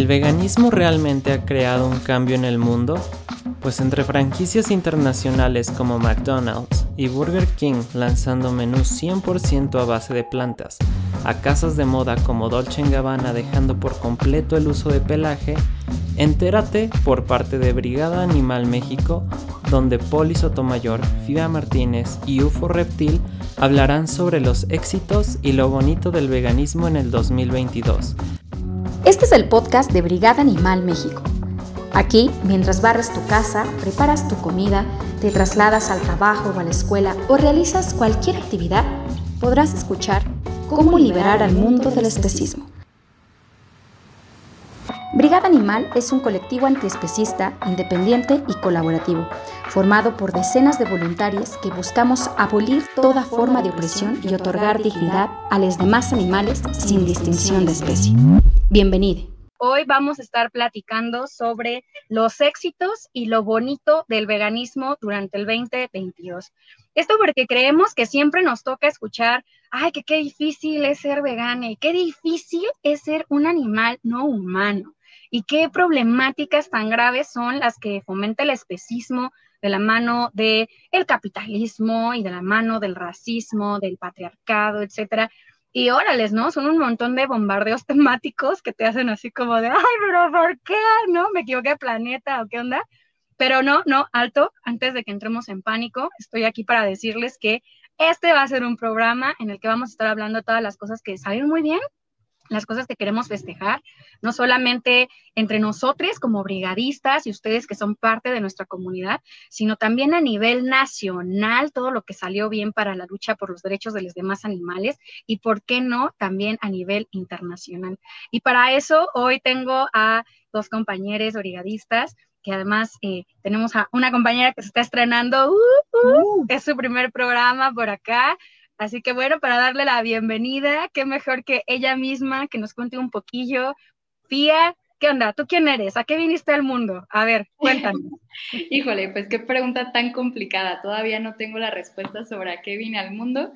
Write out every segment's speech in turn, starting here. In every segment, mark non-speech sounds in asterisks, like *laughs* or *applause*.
¿El veganismo realmente ha creado un cambio en el mundo? Pues entre franquicias internacionales como McDonald's y Burger King lanzando menús 100% a base de plantas, a casas de moda como Dolce Gabbana dejando por completo el uso de pelaje, entérate por parte de Brigada Animal México, donde Poli Sotomayor, Fida Martínez y UFO Reptil hablarán sobre los éxitos y lo bonito del veganismo en el 2022 este es el podcast de Brigada Animal México. Aquí, mientras barres tu casa, preparas tu comida, te trasladas al trabajo o a la escuela o realizas cualquier actividad, podrás escuchar cómo liberar al mundo del especismo. Brigada Animal es un colectivo antiespecista, independiente y colaborativo, formado por decenas de voluntarios que buscamos abolir toda forma de opresión y otorgar dignidad a los demás animales sin distinción de especie. Bienvenido. Hoy vamos a estar platicando sobre los éxitos y lo bonito del veganismo durante el 2022. Esto porque creemos que siempre nos toca escuchar, ay, que qué difícil es ser vegana y qué difícil es ser un animal no humano y qué problemáticas tan graves son las que fomenta el especismo de la mano del el capitalismo y de la mano del racismo, del patriarcado, etcétera. Y órales, ¿no? Son un montón de bombardeos *laughs* temáticos que te hacen así como de, ay, pero ¿por qué? ¿No? ¿Me equivoqué planeta o qué onda? Pero no, no, alto, antes de que entremos en pánico, estoy aquí para decirles que este va a ser un programa en el que vamos a estar hablando todas las cosas que salen muy bien las cosas que queremos festejar, no solamente entre nosotros como brigadistas y ustedes que son parte de nuestra comunidad, sino también a nivel nacional, todo lo que salió bien para la lucha por los derechos de los demás animales y, ¿por qué no?, también a nivel internacional. Y para eso hoy tengo a dos compañeros brigadistas que además eh, tenemos a una compañera que se está estrenando, uh, uh, uh. es su primer programa por acá, Así que bueno, para darle la bienvenida, qué mejor que ella misma que nos cuente un poquillo. Pía, ¿qué onda? ¿Tú quién eres? ¿A qué viniste al mundo? A ver, cuéntame. *laughs* Híjole, pues qué pregunta tan complicada. Todavía no tengo la respuesta sobre a qué vine al mundo,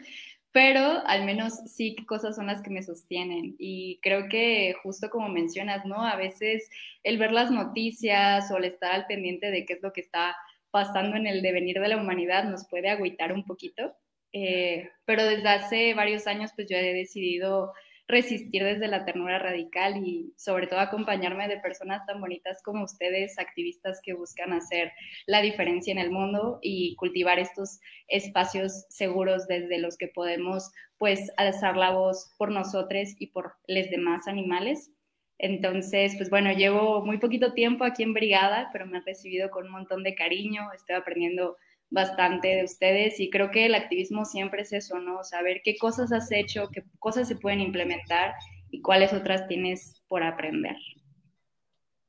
pero al menos sí qué cosas son las que me sostienen. Y creo que justo como mencionas, ¿no? A veces el ver las noticias o el estar al pendiente de qué es lo que está pasando en el devenir de la humanidad nos puede agüitar un poquito. Eh, pero desde hace varios años pues yo he decidido resistir desde la ternura radical y sobre todo acompañarme de personas tan bonitas como ustedes, activistas que buscan hacer la diferencia en el mundo y cultivar estos espacios seguros desde los que podemos pues alzar la voz por nosotros y por los demás animales. Entonces, pues bueno, llevo muy poquito tiempo aquí en Brigada, pero me han recibido con un montón de cariño, estoy aprendiendo bastante de ustedes y creo que el activismo siempre es eso, ¿no? Saber qué cosas has hecho, qué cosas se pueden implementar y cuáles otras tienes por aprender.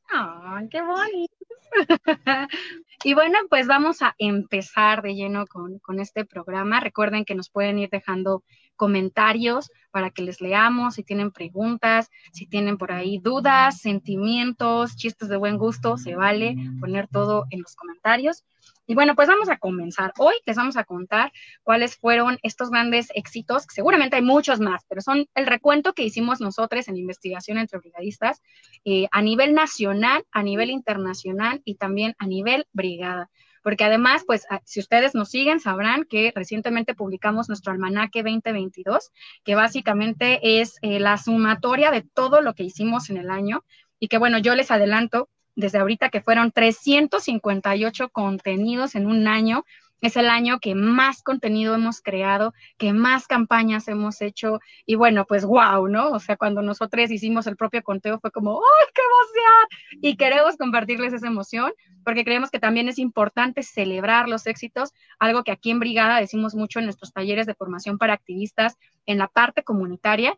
¡Ay, qué bonito! *laughs* y bueno, pues vamos a empezar de lleno con, con, este programa. Recuerden que nos pueden ir dejando comentarios para que les leamos, si tienen preguntas, si tienen por ahí dudas, sentimientos, chistes de buen gusto, se vale poner todo en los comentarios. Y bueno, pues vamos a comenzar. Hoy les vamos a contar cuáles fueron estos grandes éxitos, seguramente hay muchos más, pero son el recuento que hicimos nosotros en investigación entre brigadistas eh, a nivel nacional, a nivel internacional y también a nivel brigada. Porque además, pues ah, si ustedes nos siguen, sabrán que recientemente publicamos nuestro almanaque 2022, que básicamente es eh, la sumatoria de todo lo que hicimos en el año. Y que bueno, yo les adelanto desde ahorita que fueron 358 contenidos en un año. Es el año que más contenido hemos creado, que más campañas hemos hecho. Y bueno, pues wow, ¿no? O sea, cuando nosotros hicimos el propio conteo fue como, ¡ay, qué emoción! Y queremos compartirles esa emoción porque creemos que también es importante celebrar los éxitos, algo que aquí en Brigada decimos mucho en nuestros talleres de formación para activistas en la parte comunitaria,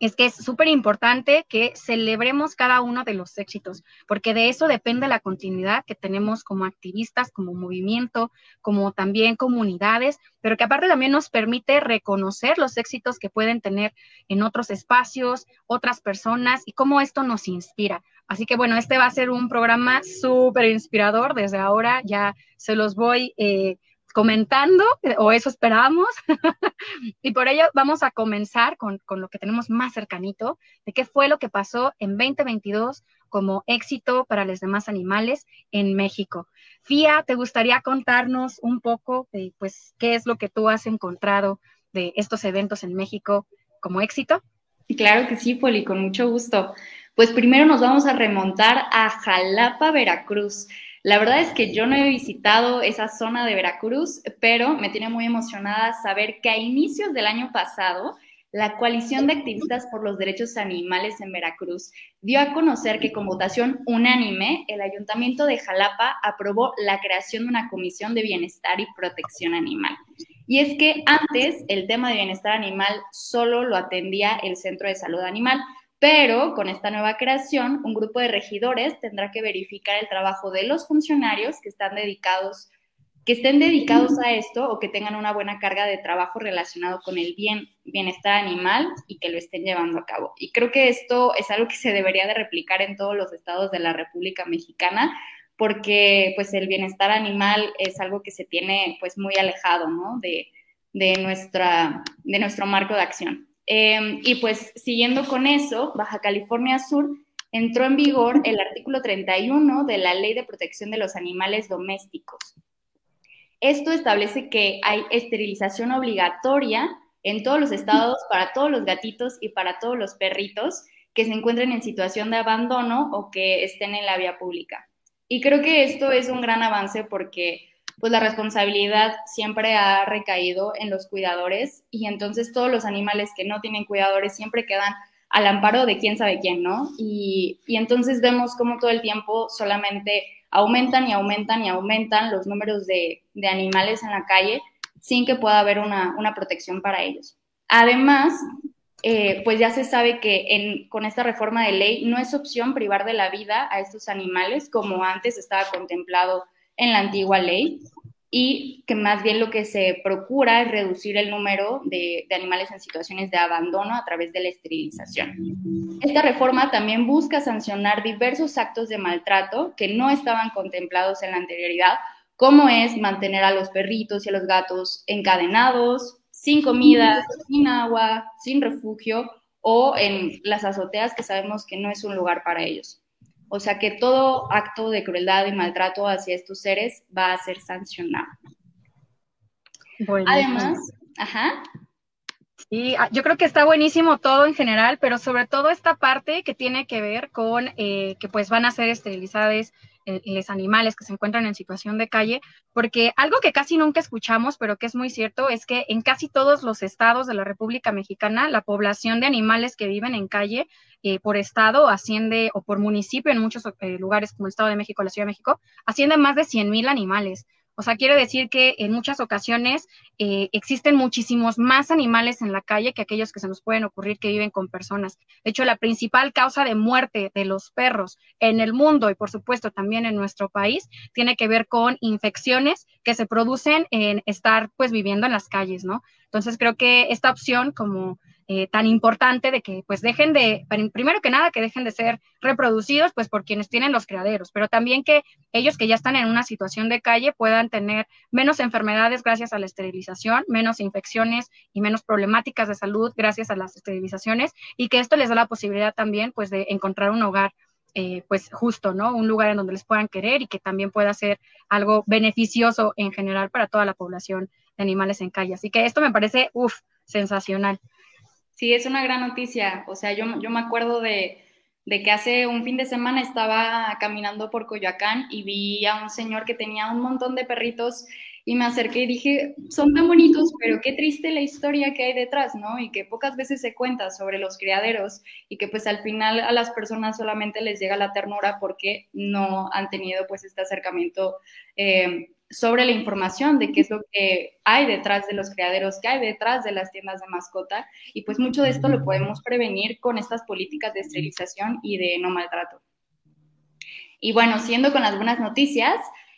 es que es súper importante que celebremos cada uno de los éxitos, porque de eso depende la continuidad que tenemos como activistas, como movimiento, como también comunidades, pero que aparte también nos permite reconocer los éxitos que pueden tener en otros espacios, otras personas y cómo esto nos inspira. Así que bueno, este va a ser un programa súper inspirador. Desde ahora ya se los voy eh, comentando, o eso esperamos, *laughs* y por ello vamos a comenzar con, con, lo que tenemos más cercanito, de qué fue lo que pasó en 2022 como éxito para los demás animales en México. Fía, ¿te gustaría contarnos un poco de, pues, qué es lo que tú has encontrado de estos eventos en México como éxito? Claro que sí, Poli, con mucho gusto. Pues primero nos vamos a remontar a Jalapa, Veracruz. La verdad es que yo no he visitado esa zona de Veracruz, pero me tiene muy emocionada saber que a inicios del año pasado, la coalición de activistas por los derechos animales en Veracruz dio a conocer que con votación unánime, el ayuntamiento de Jalapa aprobó la creación de una comisión de bienestar y protección animal. Y es que antes el tema de bienestar animal solo lo atendía el Centro de Salud Animal, pero con esta nueva creación, un grupo de regidores tendrá que verificar el trabajo de los funcionarios que están dedicados que estén dedicados a esto o que tengan una buena carga de trabajo relacionado con el bien, bienestar animal y que lo estén llevando a cabo. Y creo que esto es algo que se debería de replicar en todos los estados de la República Mexicana, porque pues el bienestar animal es algo que se tiene pues muy alejado, ¿no? De, de, nuestra, de nuestro marco de acción. Em, y pues siguiendo con eso, Baja California Sur entró en vigor el artículo 31 de la Ley de Protección de los Animales Domésticos esto establece que hay esterilización obligatoria en todos los estados para todos los gatitos y para todos los perritos que se encuentren en situación de abandono o que estén en la vía pública. Y creo que esto es un gran avance porque pues la responsabilidad siempre ha recaído en los cuidadores y entonces todos los animales que no tienen cuidadores siempre quedan al amparo de quién sabe quién, ¿no? Y, y entonces vemos como todo el tiempo solamente aumentan y aumentan y aumentan los números de, animales en la calle sin que pueda haber una, protección para ellos. Además, eh, pues ya se sabe que con esta reforma de ley no es opción privar de la vida a estos animales como antes estaba contemplado en la antigua ley y que más bien lo que se procura es reducir el número de, animales en situaciones de abandono a través de la esterilización. Esta reforma también busca sancionar diversos actos de maltrato que no estaban contemplados en la anterioridad, como es mantener a los perritos y a los gatos encadenados, sin comida, sin agua, sin refugio o en las azoteas que sabemos que no es un lugar para ellos. O sea que todo acto de crueldad y maltrato hacia estos seres va a ser sancionado. Además, ajá. Y ah, yo creo que está buenísimo todo en general, pero sobre todo esta parte que tiene que ver con eh, que pues van a ser esterilizadas eh, los animales que se encuentran en situación de calle, porque algo que casi nunca escuchamos, pero que es muy cierto, es que en casi todos los estados de la República Mexicana, la población de animales que viven en calle eh, por estado asciende, o por municipio en muchos eh, lugares como el Estado de México, la Ciudad de México, asciende más de 100 mil animales. O sea, quiere decir que en muchas ocasiones eh, existen muchísimos más animales en la calle que aquellos que se nos pueden ocurrir que viven con personas. De hecho, la principal causa de muerte de los perros en el mundo y por supuesto también en nuestro país tiene que ver con infecciones que se producen en estar pues viviendo en las calles, ¿no? Entonces creo que esta opción como eh, tan importante de que pues dejen de, primero que nada, que dejen de ser reproducidos pues por quienes tienen los criaderos, pero también que ellos que ya están en una situación de calle puedan tener menos enfermedades gracias a la esterilización, menos infecciones y menos problemáticas de salud gracias a las esterilizaciones y que esto les da la posibilidad también pues de encontrar un hogar eh, pues justo, ¿no? Un lugar en donde les puedan querer y que también pueda ser algo beneficioso en general para toda la población de animales en calle. Así que esto me parece, uff, sensacional. Sí, es una gran noticia. O sea, yo, yo me acuerdo de, que hace un fin de semana estaba caminando por Coyoacán y vi a un señor que tenía un montón de perritos y me acerqué y dije, son tan bonitos, pero qué triste la historia que hay detrás, ¿no? Y que pocas veces se cuenta sobre los criaderos y que pues al final a las personas solamente les llega la ternura porque no han tenido pues este acercamiento eh, sobre la información de qué es lo que hay detrás de los criaderos, qué hay detrás de las tiendas de mascota. Y pues mucho de esto lo podemos prevenir con estas políticas de esterilización y de no maltrato. Y bueno, siendo con las buenas noticias,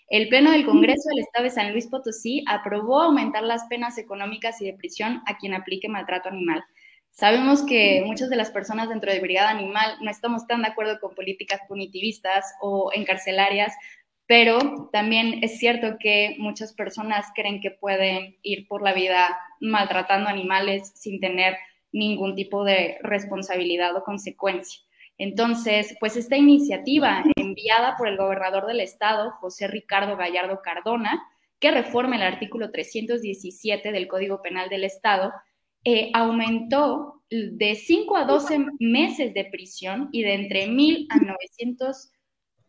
el Pleno del Congreso del Estado de San Luis Potosí aprobó aumentar las penas económicas y de prisión a quien aplique maltrato animal. Sabemos que muchas de las personas dentro de Brigada Animal no estamos tan de acuerdo con políticas punitivistas o encarcelarias, pero también es cierto que muchas personas creen que pueden ir por la vida maltratando animales sin tener ningún tipo de responsabilidad o consecuencia. Entonces, pues esta iniciativa enviada por el gobernador del estado, José Ricardo Gallardo Cardona, que reforma el artículo 317 del Código Penal del Estado, eh, aumentó de 5 a 12 meses de prisión y de entre 1.000 a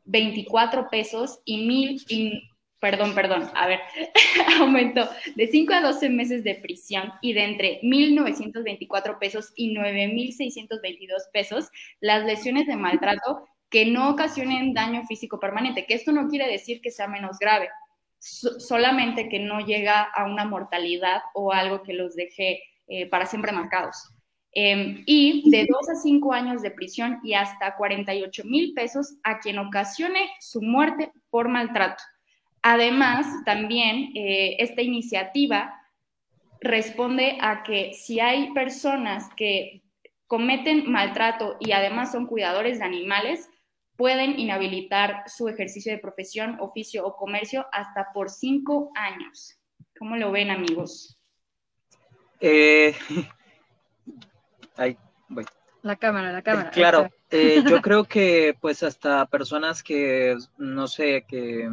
924 pesos y 1.000 perdón, perdón, a ver, *laughs* aumentó de 5 a 12 meses de prisión y de entre 1.924 pesos y 9.622 pesos las lesiones de maltrato que no ocasionen daño físico permanente, que esto no quiere decir que sea menos grave, solamente que no llega a una mortalidad o algo que los deje eh, para siempre marcados. Em, y de 2 a 5 años de prisión y hasta 48 mil pesos a quien ocasione su muerte por maltrato. Además, también eh, esta iniciativa responde a que si hay personas que cometen maltrato y además son cuidadores de animales, pueden inhabilitar su ejercicio de profesión, oficio o comercio hasta por cinco años. ¿Cómo lo ven, amigos? Eh, la cámara, la cámara. claro, eh, yo *laughs* creo que pues hasta personas que, no sé, que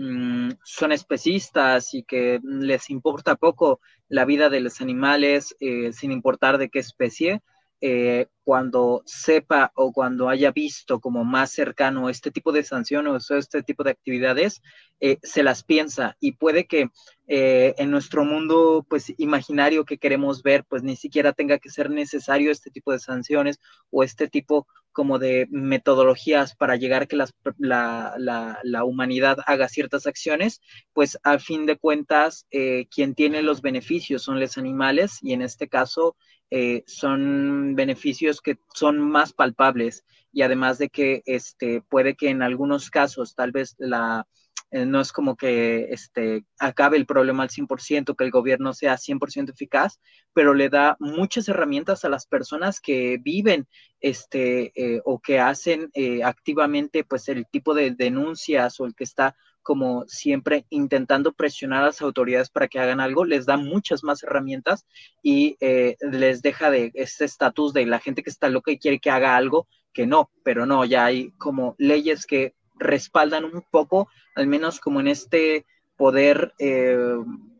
Mm, son especistas y que les importa poco la vida de los animales eh, sin importar de qué especie, eh, cuando sepa o cuando haya visto como más cercano este tipo de sanciones o este tipo de actividades, eh, se las piensa. Y puede que en nuestro mundo pues imaginario que queremos ver pues ni siquiera tenga que ser necesario este tipo de sanciones o este tipo como de metodologías para llegar a que la, humanidad haga ciertas acciones, pues a fin de cuentas eh, quien tiene los beneficios son los animales y en este caso eh, son beneficios que son más palpables. Y además de que este, puede que en algunos casos tal vez la eh, no es como que este, acabe el problema al 100%, que el gobierno sea 100% eficaz, pero le da muchas herramientas a las personas que viven este, eh, o que hacen eh, activamente pues el tipo de denuncias o el que está como siempre intentando presionar a las autoridades para que hagan algo, les da muchas más herramientas y les deja de este estatus de la gente que está loca y quiere que haga algo, que no, pero no, ya hay como leyes que respaldan un poco, al menos como en este poder eh,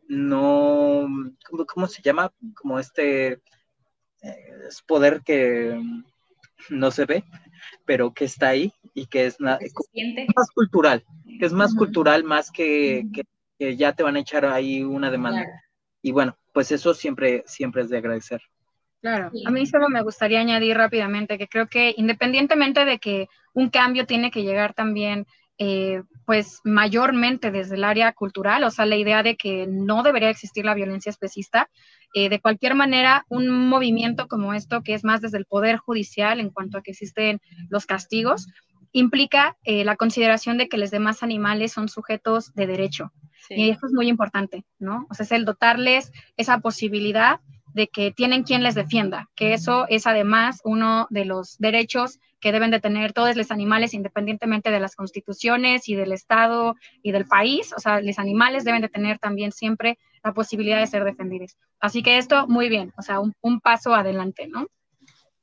no, ¿cómo, se llama? Como este eh, poder que no se ve, pero que está ahí y que es, más cultural, que es más cultural más que, que, ya te van a echar ahí una demanda. Y bueno, pues eso siempre, siempre es de agradecer. Claro, a mí solo me gustaría añadir rápidamente que creo que independientemente de que un cambio tiene que llegar también, eh, pues mayormente desde el área cultural, o sea, la idea de que no debería existir la violencia especista, eh, de cualquier manera, un movimiento como esto, que es más desde el Poder Judicial en cuanto a que existen los castigos, implica eh, la consideración de que los demás animales son sujetos de derecho. Y esto es muy importante, ¿no? O sea, es el dotarles esa posibilidad de que tienen quien les defienda, que eso es además uno de los derechos que deben de tener todos los animales independientemente de las constituciones y del Estado y del país, o sea, los animales deben de tener también siempre la posibilidad de ser defendidos. Así que esto, muy bien, o sea, un, paso adelante, ¿no?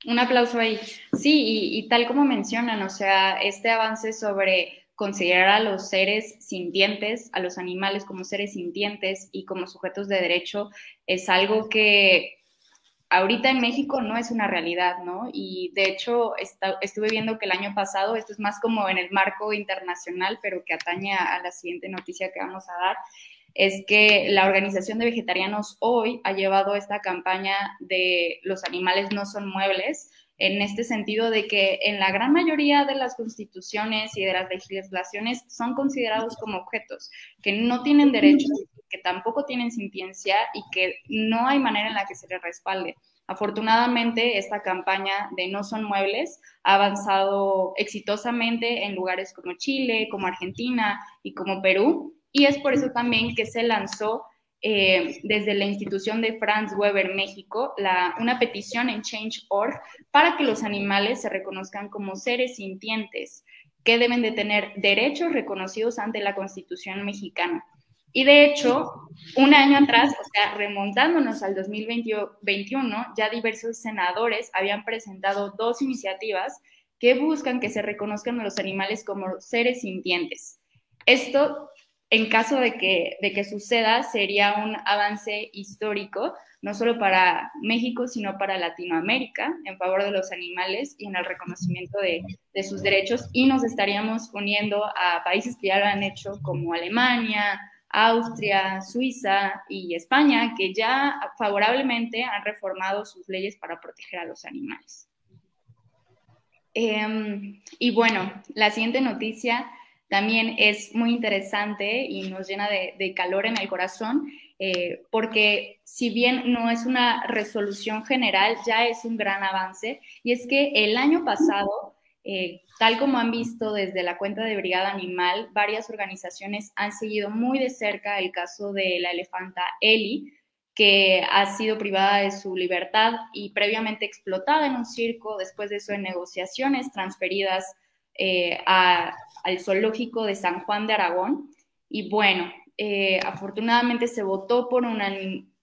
Un aplauso ahí. Sí, y, y tal como mencionan, o sea, este avance sobre considerar a los seres sintientes, a los animales como seres sintientes y como sujetos de derecho, es algo que ahorita en México no es una realidad, ¿no? Y de hecho estuve viendo que el año pasado, esto es más como en el marco internacional, pero que atañe a la siguiente noticia que vamos a dar, es que la Organización de Vegetarianos hoy ha llevado esta campaña de los animales no son muebles, en este sentido de que en la gran mayoría de las constituciones y de las legislaciones son considerados como objetos, que no tienen derechos, que tampoco tienen sintiencia y que no hay manera en la que se les respalde. Afortunadamente, esta campaña de No son muebles ha avanzado exitosamente en lugares como Chile, como Argentina y como Perú, y es por eso también que se lanzó eh, desde la institución de Franz Weber México una petición en Change.org para que los animales se reconozcan como seres sintientes. que deben de tener derechos reconocidos ante la Constitución mexicana. Y de hecho, un año atrás, o sea, remontándonos al 2021, ya diversos senadores habían presentado dos iniciativas que buscan que se reconozcan a los animales como seres sintientes. Esto, en caso de que, de que suceda, sería un avance histórico, no solo para México, sino para Latinoamérica, en favor de los animales y en el reconocimiento de, de sus derechos. Y nos estaríamos uniendo a países que ya lo han hecho, como Alemania, Austria, Suiza y España, que ya favorablemente han reformado sus leyes para proteger a los animales. Em, y bueno, la siguiente noticia también es muy interesante y nos llena de, calor en el corazón, eh, porque si bien no es una resolución general, ya es un gran avance, y es que el año pasado, eh, tal como han visto desde la cuenta de Brigada Animal, varias organizaciones han seguido muy de cerca el caso de la elefanta Eli, que ha sido privada de su libertad y previamente explotada en un circo, después de eso en negociaciones transferidas eh, al zoológico de San Juan de Aragón. Y bueno, eh, afortunadamente se votó por una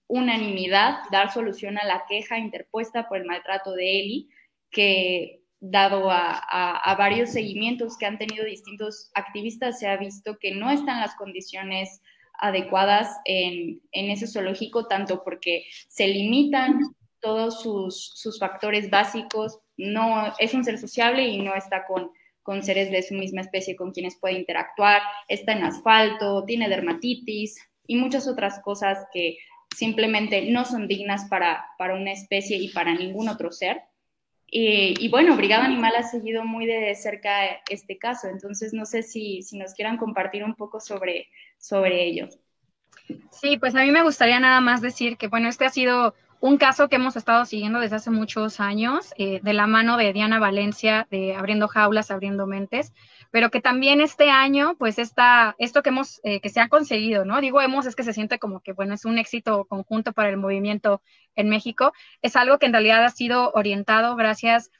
unanimidad dar solución a la queja interpuesta por el maltrato de Eli, que dado a, a, varios seguimientos que han tenido distintos activistas, se ha visto que no están las condiciones adecuadas en, ese zoológico, tanto porque se limitan todos sus, factores básicos, no es un ser sociable y no está con, con seres de su misma especie con quienes puede interactuar, está en asfalto, tiene dermatitis y muchas otras cosas que simplemente no son dignas para, para una especie y para ningún otro ser. Y, bueno, Brigada Animal ha seguido muy de cerca este caso, entonces no sé si, si nos quieran compartir un poco sobre, sobre ello. Sí, pues a mí me gustaría nada más decir que, bueno, este ha sido un caso que hemos estado siguiendo desde hace muchos años, eh, de la mano de Diana Valencia, de Abriendo Jaulas, Abriendo Mentes, pero que también este año, pues está, esto que hemos, eh, que se ha conseguido, ¿no? Digo hemos, es que se siente como que, bueno, es un éxito conjunto para el movimiento en México, es algo que en realidad ha sido orientado gracias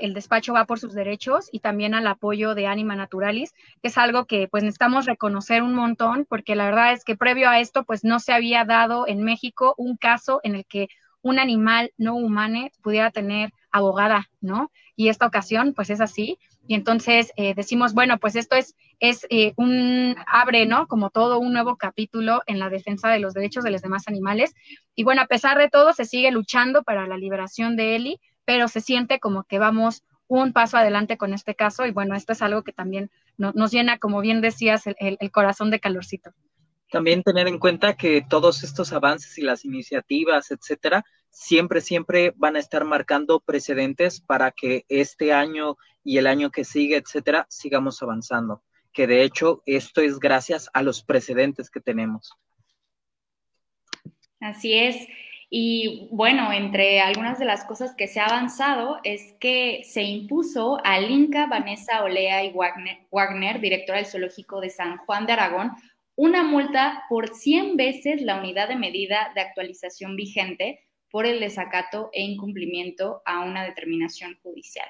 el despacho va por sus derechos y también al apoyo de Anima Naturalis, que es algo que pues necesitamos reconocer un montón, porque la verdad es que previo a esto pues no se había dado en México un caso en el que un animal no humano pudiera tener abogada, ¿no? Y esta ocasión pues es así. Y entonces eh, decimos, bueno, pues esto es, es eh, un, abre, ¿no? Como todo un nuevo capítulo en la defensa de los derechos de los demás animales. Y bueno, a pesar de todo, se sigue luchando para la liberación de Eli, pero se siente como que vamos un paso adelante con este caso y bueno, esto es algo que también nos llena, como bien decías, el, corazón de calorcito. También tener en cuenta que todos estos avances y las iniciativas, etcétera, siempre, siempre van a estar marcando precedentes para que este año y el año que sigue, etcétera, sigamos avanzando. Que de hecho, esto es gracias a los precedentes que tenemos. Así es. Y bueno, entre algunas de las cosas que se ha avanzado es que se impuso al Inca Vanessa Olea y Wagner, directora del Zoológico de San Juan de Aragón, una multa por 100 veces la unidad de medida de actualización vigente por el desacato e incumplimiento a una determinación judicial.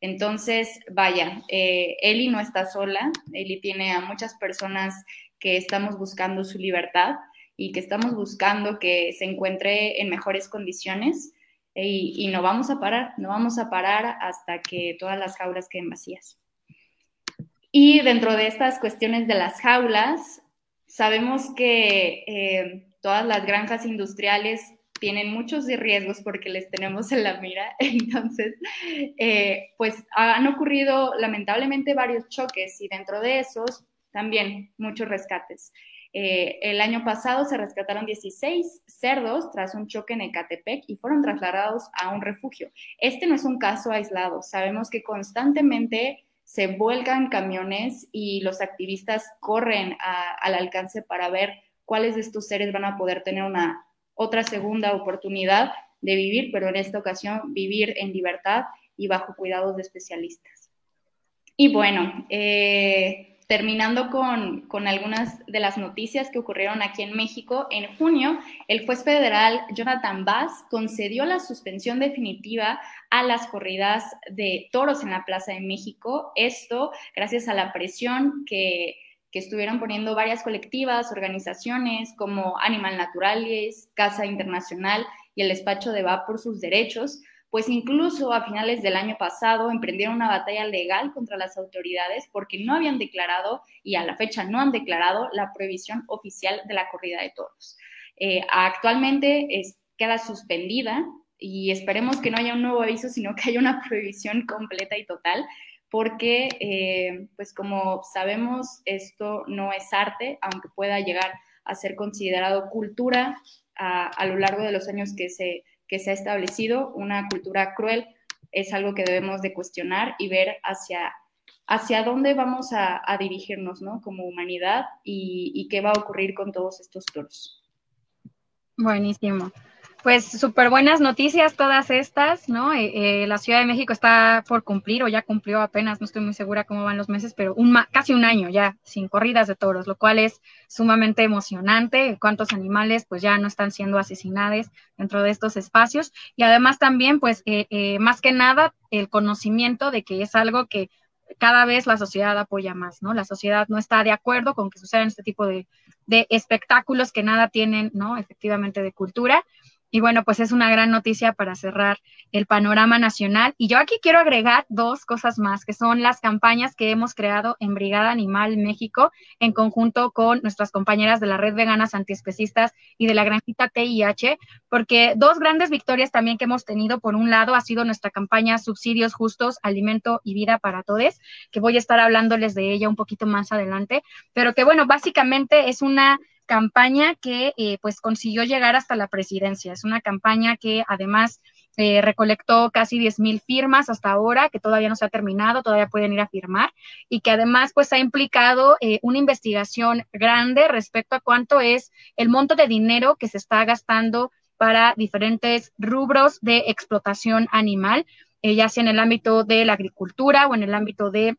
Entonces, vaya, eh, Eli no está sola, Eli tiene a muchas personas que estamos buscando su libertad y que estamos buscando que se encuentre en mejores condiciones y, no vamos a parar, no vamos a parar hasta que todas las jaulas queden vacías. Y dentro de estas cuestiones de las jaulas, sabemos que eh, todas las granjas industriales tienen muchos riesgos porque les tenemos en la mira. *laughs* Entonces, eh, pues han ocurrido lamentablemente varios choques y dentro de esos también muchos rescates. Eh, el año pasado se rescataron 16 cerdos tras un choque en Ecatepec y fueron trasladados a un refugio. Este no es un caso aislado. Sabemos que constantemente se vuelcan camiones y los activistas corren al alcance para ver cuáles de estos seres van a poder tener una otra segunda oportunidad de vivir, pero en esta ocasión vivir en libertad y bajo cuidados de especialistas. Y bueno, eh, terminando con, algunas de las noticias que ocurrieron aquí en México, en junio, el juez federal Jonathan Bass concedió la suspensión definitiva a las corridas de toros en la Plaza de México. Esto gracias a la presión que, que estuvieron poniendo varias colectivas, organizaciones como Animal Naturales, Casa Internacional y el despacho de Va por sus derechos pues incluso a finales del año pasado emprendieron una batalla legal contra las autoridades porque no habían declarado y a la fecha no han declarado la prohibición oficial de la corrida de toros. Eh, actualmente queda suspendida y esperemos que no haya un nuevo aviso, sino que haya una *laughs* prohibición completa y total, porque, eh, pues como sabemos, esto no es arte, aunque pueda llegar a ser considerado cultura a lo largo de los años que se que se ha establecido, una cultura cruel, es algo que debemos de cuestionar y ver hacia, hacia dónde vamos a, dirigirnos, ¿no? Como humanidad y, y, qué va a ocurrir con todos estos toros. Buenísimo. Pues súper buenas noticias todas estas, ¿no? Eh, eh, la Ciudad de México está por cumplir o ya cumplió apenas, no estoy muy segura cómo van los meses, pero un casi un año ya sin corridas de toros, lo cual es sumamente emocionante. Cuántos animales pues ya no están siendo asesinados dentro de estos espacios y además también pues eh, más que nada el conocimiento de que es algo que cada vez la sociedad apoya más, ¿no? La sociedad no está de acuerdo con que sucedan este tipo de espectáculos que nada tienen, ¿no? Efectivamente de cultura y bueno, pues es una gran noticia para cerrar el panorama nacional. Y yo aquí quiero agregar dos cosas más, que son las campañas que hemos creado en Brigada Animal México en conjunto con nuestras compañeras de la Red Veganas Antiespecistas y de la Granjita TIH, porque dos grandes victorias también que hemos tenido, por un lado, ha sido nuestra campaña Subsidios Justos, Alimento y Vida para Todos, que voy a estar hablándoles de ella un poquito más adelante, pero que bueno, básicamente es una campaña que eh, pues consiguió llegar hasta la presidencia. Es una campaña que además eh, recolectó casi 10 mil firmas hasta ahora, que todavía no se ha terminado, todavía pueden ir a firmar, y que además pues ha implicado eh, una investigación grande respecto a cuánto es el monto de dinero que se está gastando para diferentes rubros de explotación animal, ya sea en el ámbito de la agricultura o en el ámbito de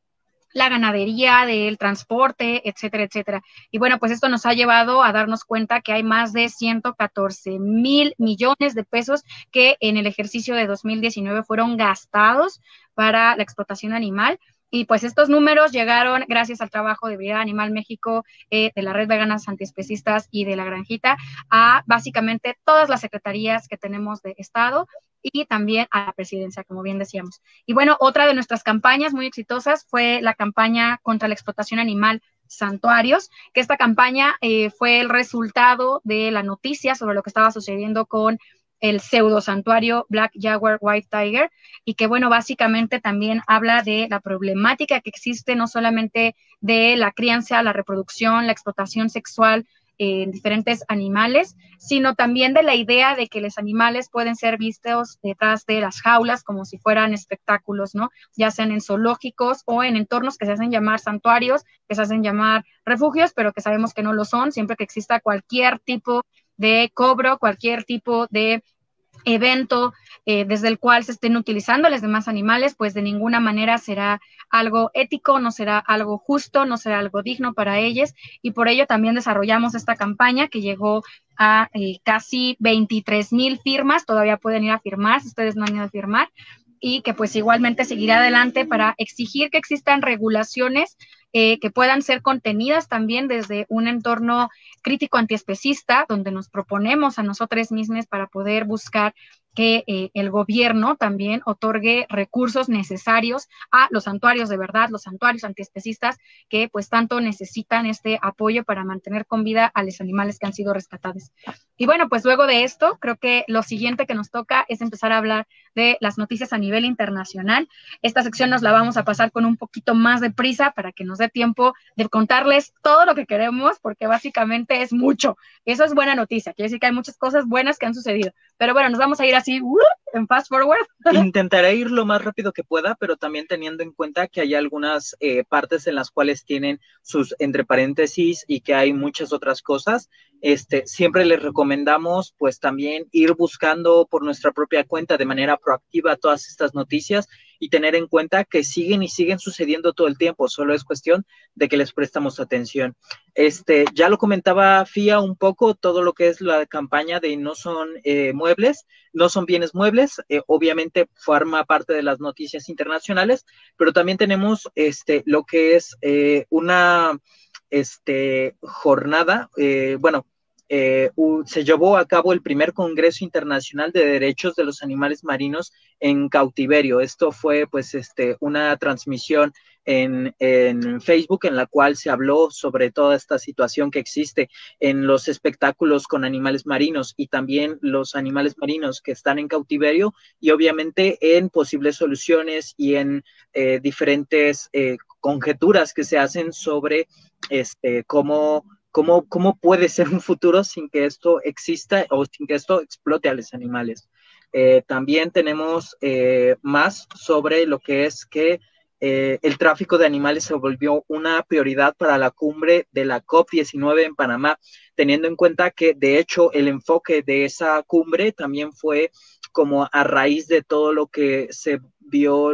la ganadería, del transporte, etcétera, etcétera. Y bueno, pues esto nos ha llevado a darnos cuenta que hay más de 114 mil millones de pesos que en el ejercicio de 2019 fueron gastados para la explotación animal. Y pues estos números llegaron gracias al trabajo de Vida Animal México, eh, de la Red Veganas Antiespecistas y de la Granjita, a básicamente todas las secretarías que tenemos de Estado y también a la presidencia, como bien decíamos. Y bueno, otra de nuestras campañas muy exitosas fue la campaña contra la explotación animal santuarios, que esta campaña eh, fue el resultado de la noticia sobre lo que estaba sucediendo con el pseudo santuario Black Jaguar White Tiger y que bueno, básicamente también habla de la problemática que existe no solamente de la crianza, la reproducción, la explotación sexual en diferentes animales, sino también de la idea de que los animales pueden ser vistos detrás de las jaulas como si fueran espectáculos, ¿no? Ya sean en zoológicos o en entornos que se hacen llamar santuarios, que se hacen llamar refugios, pero que sabemos que no lo son, siempre que exista cualquier tipo de cobro, cualquier tipo de evento eh, desde el cual se estén utilizando los demás animales, pues de ninguna manera será algo ético, no será algo justo, no será algo digno para ellos. Y por ello también desarrollamos esta campaña que llegó a eh, casi 23 mil firmas, todavía pueden ir a firmar si ustedes no han ido a firmar, y que pues igualmente seguirá adelante para exigir que existan regulaciones eh, que puedan ser contenidas también desde un entorno crítico antiespecista, donde nos proponemos a nosotros mismos para poder buscar que eh, el gobierno también otorgue recursos necesarios a los santuarios de verdad, los santuarios antiespecistas que pues tanto necesitan este apoyo para mantener con vida a los animales que han sido rescatados. Y bueno, pues luego de esto, creo que lo siguiente que nos toca es empezar a hablar de las noticias a nivel internacional. Esta sección nos la vamos a pasar con un poquito más de prisa para que nos dé tiempo de contarles todo lo que queremos, porque básicamente es mucho. Eso es buena noticia, quiere decir que hay muchas cosas buenas que han sucedido. Pero bueno, nos vamos a ir así uh, en fast forward. Intentaré ir lo más rápido que pueda, pero también teniendo en cuenta que hay algunas eh, partes en las cuales tienen sus entre paréntesis y que hay muchas otras cosas. Este, siempre les recomendamos pues también ir buscando por nuestra propia cuenta de manera proactiva todas estas noticias y tener en cuenta que siguen y siguen sucediendo todo el tiempo, solo es cuestión de que les prestamos atención. Este, ya lo comentaba FIA un poco, todo lo que es la campaña de no son eh, muebles, no son bienes muebles, eh, obviamente forma parte de las noticias internacionales, pero también tenemos este, lo que es eh, una este, jornada, bueno, eh, se llevó a cabo el primer Congreso Internacional de Derechos de los Animales Marinos en cautiverio. Esto fue pues este, una transmisión en, Facebook en la cual se habló sobre toda esta situación que existe en los espectáculos con animales marinos y también los animales marinos que están en cautiverio y obviamente en posibles soluciones y en eh, diferentes eh, conjeturas que se hacen sobre este, cómo ¿Cómo, puede ser un futuro sin que esto exista o sin que esto explote a los animales? Eh, también tenemos eh, más sobre lo que es que eh, el tráfico de animales se volvió una prioridad para la cumbre de la COP19 en Panamá, teniendo en cuenta que de hecho el enfoque de esa cumbre también fue como a raíz de todo lo que se vio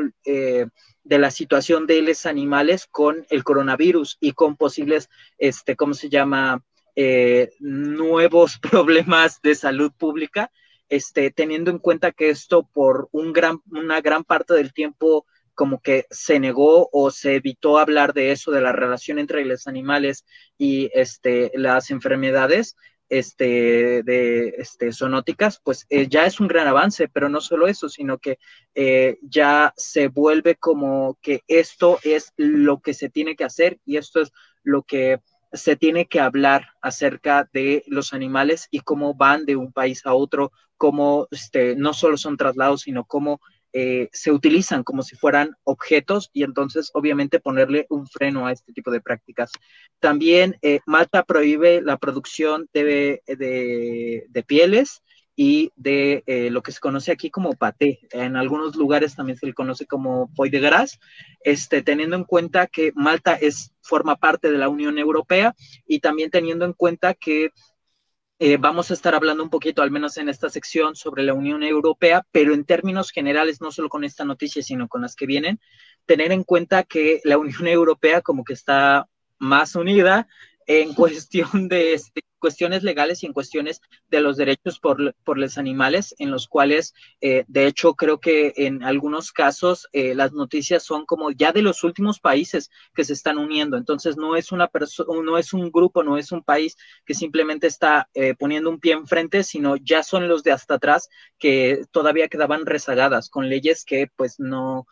de la situación de los animales con el coronavirus y con posibles, este, ¿cómo se llama? Eh, nuevos *laughs* problemas de salud pública, este, teniendo en cuenta que esto por un gran, una gran parte del tiempo como que se negó o se evitó hablar de eso, de la relación entre los animales y este, las enfermedades, este, de este, sonóticas, pues eh, ya es un gran avance, pero no solo eso, sino que eh, ya se vuelve como que esto es lo que se tiene que hacer y esto es lo que se tiene que hablar acerca de los animales y cómo van de un país a otro, cómo este, no solo son traslados, sino cómo eh, se utilizan como si fueran objetos y entonces obviamente ponerle un freno a este tipo de prácticas. También eh, Malta prohíbe la producción de, de, pieles y de eh, lo que se conoce aquí como paté. En algunos lugares también se le conoce como foie de gras, este, teniendo en cuenta que Malta es, forma parte de la Unión Europea y también teniendo en cuenta que eh, vamos a estar hablando un poquito, al menos en esta sección, sobre la Unión Europea, pero en términos generales, no solo con esta noticia, sino con las que vienen, tener en cuenta que la Unión Europea como que está más unida en *laughs* cuestión de este, cuestiones legales y en cuestiones de los derechos por, por los animales, en los cuales, eh, de hecho, creo que en algunos casos eh, las noticias son como ya de los últimos países que se están uniendo. Entonces, no es una persona, no es un grupo, no es un país que simplemente está eh, poniendo un pie enfrente, sino ya son los de hasta atrás que todavía quedaban rezagadas con leyes que pues no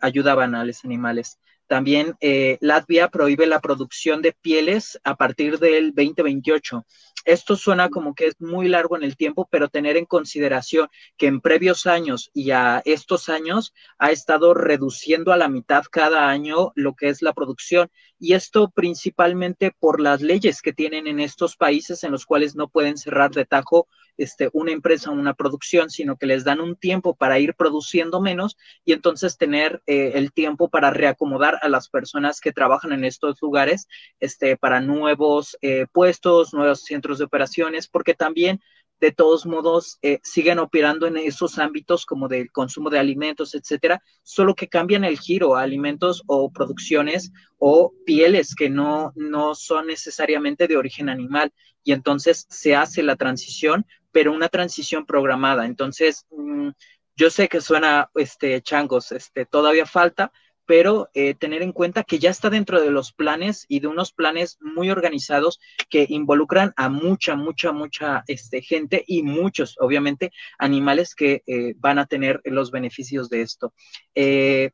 ayudaban a los animales. También eh, Latvia prohíbe la producción de pieles a partir del 2028. Esto suena como que es muy largo en el tiempo, pero tener en consideración que en previos años y a estos años ha estado reduciendo a la mitad cada año lo que es la producción. Y esto principalmente por las leyes que tienen en estos países en los cuales no pueden cerrar de tajo este, una empresa o una producción, sino que les dan un tiempo para ir produciendo menos y entonces tener eh, el tiempo para reacomodar a las personas que trabajan en estos lugares este, para nuevos eh, puestos, nuevos centros de operaciones, porque también de todos modos eh, siguen operando en esos ámbitos como del consumo de alimentos, etcétera, solo que cambian el giro a alimentos o producciones o pieles que no, no son necesariamente de origen animal y entonces se hace la transición, pero una transición programada. Entonces, mm, yo sé que suena este changos, este todavía falta, pero eh, tener en cuenta que ya está dentro de los planes y de unos planes muy organizados que involucran a mucha, mucha, mucha este, gente y muchos, obviamente, animales que eh, van a tener los beneficios de esto. Eh,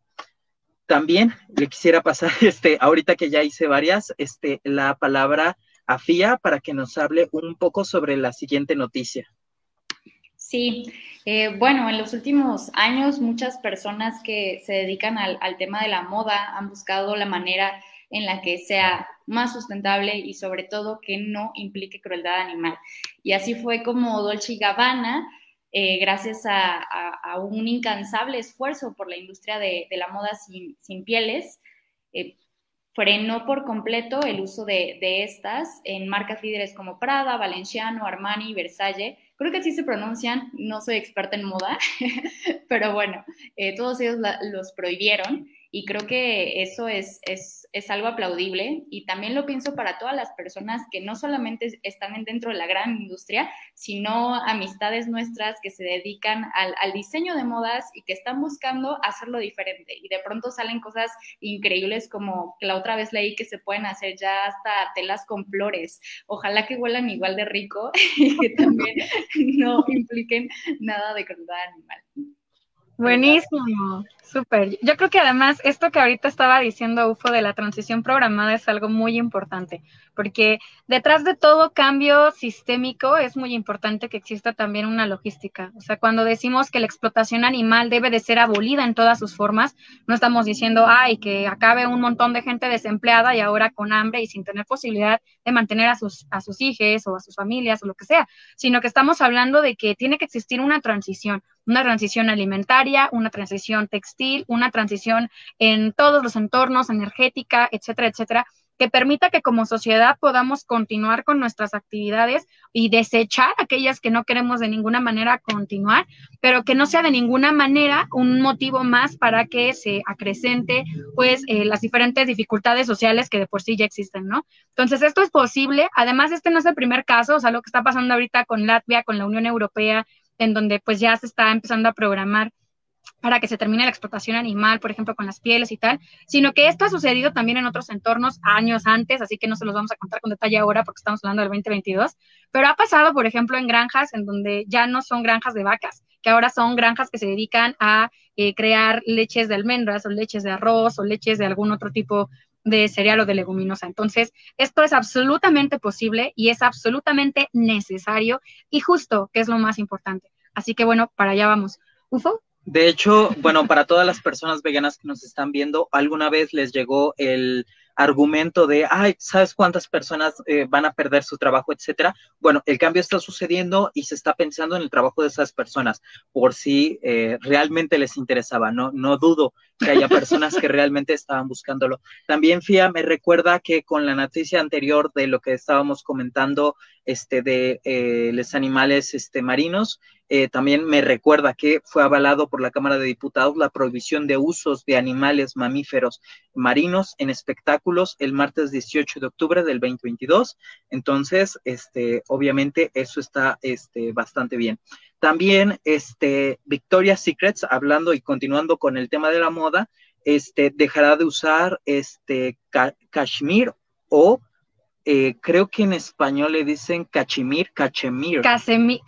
también le quisiera pasar, *laughs* este, ahorita que ya hice varias, este, la palabra a FIA para que nos hable un poco sobre la siguiente noticia. Sí, eh, bueno, en los últimos años muchas personas que se dedican al, tema de la moda han buscado la manera en la que sea más sustentable y sobre todo que no implique crueldad animal. Y así fue como Dolce Gabbana, eh, gracias a, un incansable esfuerzo por la industria de, la moda sin, pieles, eh, frenó por completo el uso de, de, estas en marcas líderes como Prada, Valenciano, Armani, Versace, creo que así se pronuncian, no soy experta en moda, *laughs* pero bueno, eh, todos ellos los prohibieron y creo que eso es, es, es, algo aplaudible y también lo pienso para todas las personas que no solamente están dentro de la gran industria, sino amistades nuestras que se dedican al, al diseño de modas y que están buscando hacerlo diferente. Y de pronto salen cosas increíbles como que la otra vez leí que se pueden hacer ya hasta telas con flores. Ojalá que huelan igual de rico *laughs* y que también *laughs* no impliquen nada de crueldad animal. Buenísimo, súper. Yo creo que además esto que ahorita estaba diciendo UFO de la transición programada es algo muy importante, porque detrás de todo cambio sistémico es muy importante que exista también una logística. O sea, cuando decimos que la explotación animal debe de ser abolida en todas sus formas, no estamos diciendo, ay, que acabe un montón de gente desempleada y ahora con hambre y sin tener posibilidad de mantener a sus, a sus hijos o a sus familias o lo que sea, sino que estamos hablando de que tiene que existir una transición una transición alimentaria, una transición textil, una transición en todos los entornos, energética, etcétera, etcétera, que permita que como sociedad podamos continuar con nuestras actividades y desechar aquellas que no queremos de ninguna manera continuar, pero que no sea de ninguna manera un motivo más para que se acrecente pues eh, las diferentes dificultades sociales que de por sí ya existen, ¿no? Entonces esto es posible, además este no es el primer caso, o sea, lo que está pasando ahorita con Latvia, con la Unión Europea, en donde pues ya se está empezando a programar para que se termine la explotación animal, por ejemplo, con las pieles y tal, sino que esto ha sucedido también en otros entornos años antes, así que no se los vamos a contar con detalle ahora porque estamos hablando del 2022, pero ha pasado, por ejemplo, en granjas en donde ya no son granjas de vacas, que ahora son granjas que se dedican a eh, crear leches de almendras o leches de arroz o leches de algún otro tipo de cereal o de leguminosa. Entonces, esto es absolutamente posible y es absolutamente necesario y justo, que es lo más importante. Así que bueno, para allá vamos. UFO. De hecho, bueno, para todas las personas veganas que nos están viendo, alguna vez les llegó el argumento de, ay, ¿sabes cuántas personas eh, van a perder su trabajo, etcétera? Bueno, el cambio está sucediendo y se está pensando en el trabajo de esas personas, por si eh, realmente les interesaba. No, no dudo que haya personas que realmente estaban buscándolo. También FIA me recuerda que con la noticia anterior de lo que estábamos comentando, este, de eh, los animales este, marinos, eh, también me recuerda que fue avalado por la Cámara de Diputados la prohibición de usos de animales mamíferos marinos en espectáculos el martes 18 de octubre del 2022. Entonces, este, obviamente eso está este, bastante bien. También, este, Victoria's Secrets, hablando y continuando con el tema de la moda, este, dejará de usar este, cashmere o eh, creo que en español le dicen cachemir, cachemir. ¿Casimir?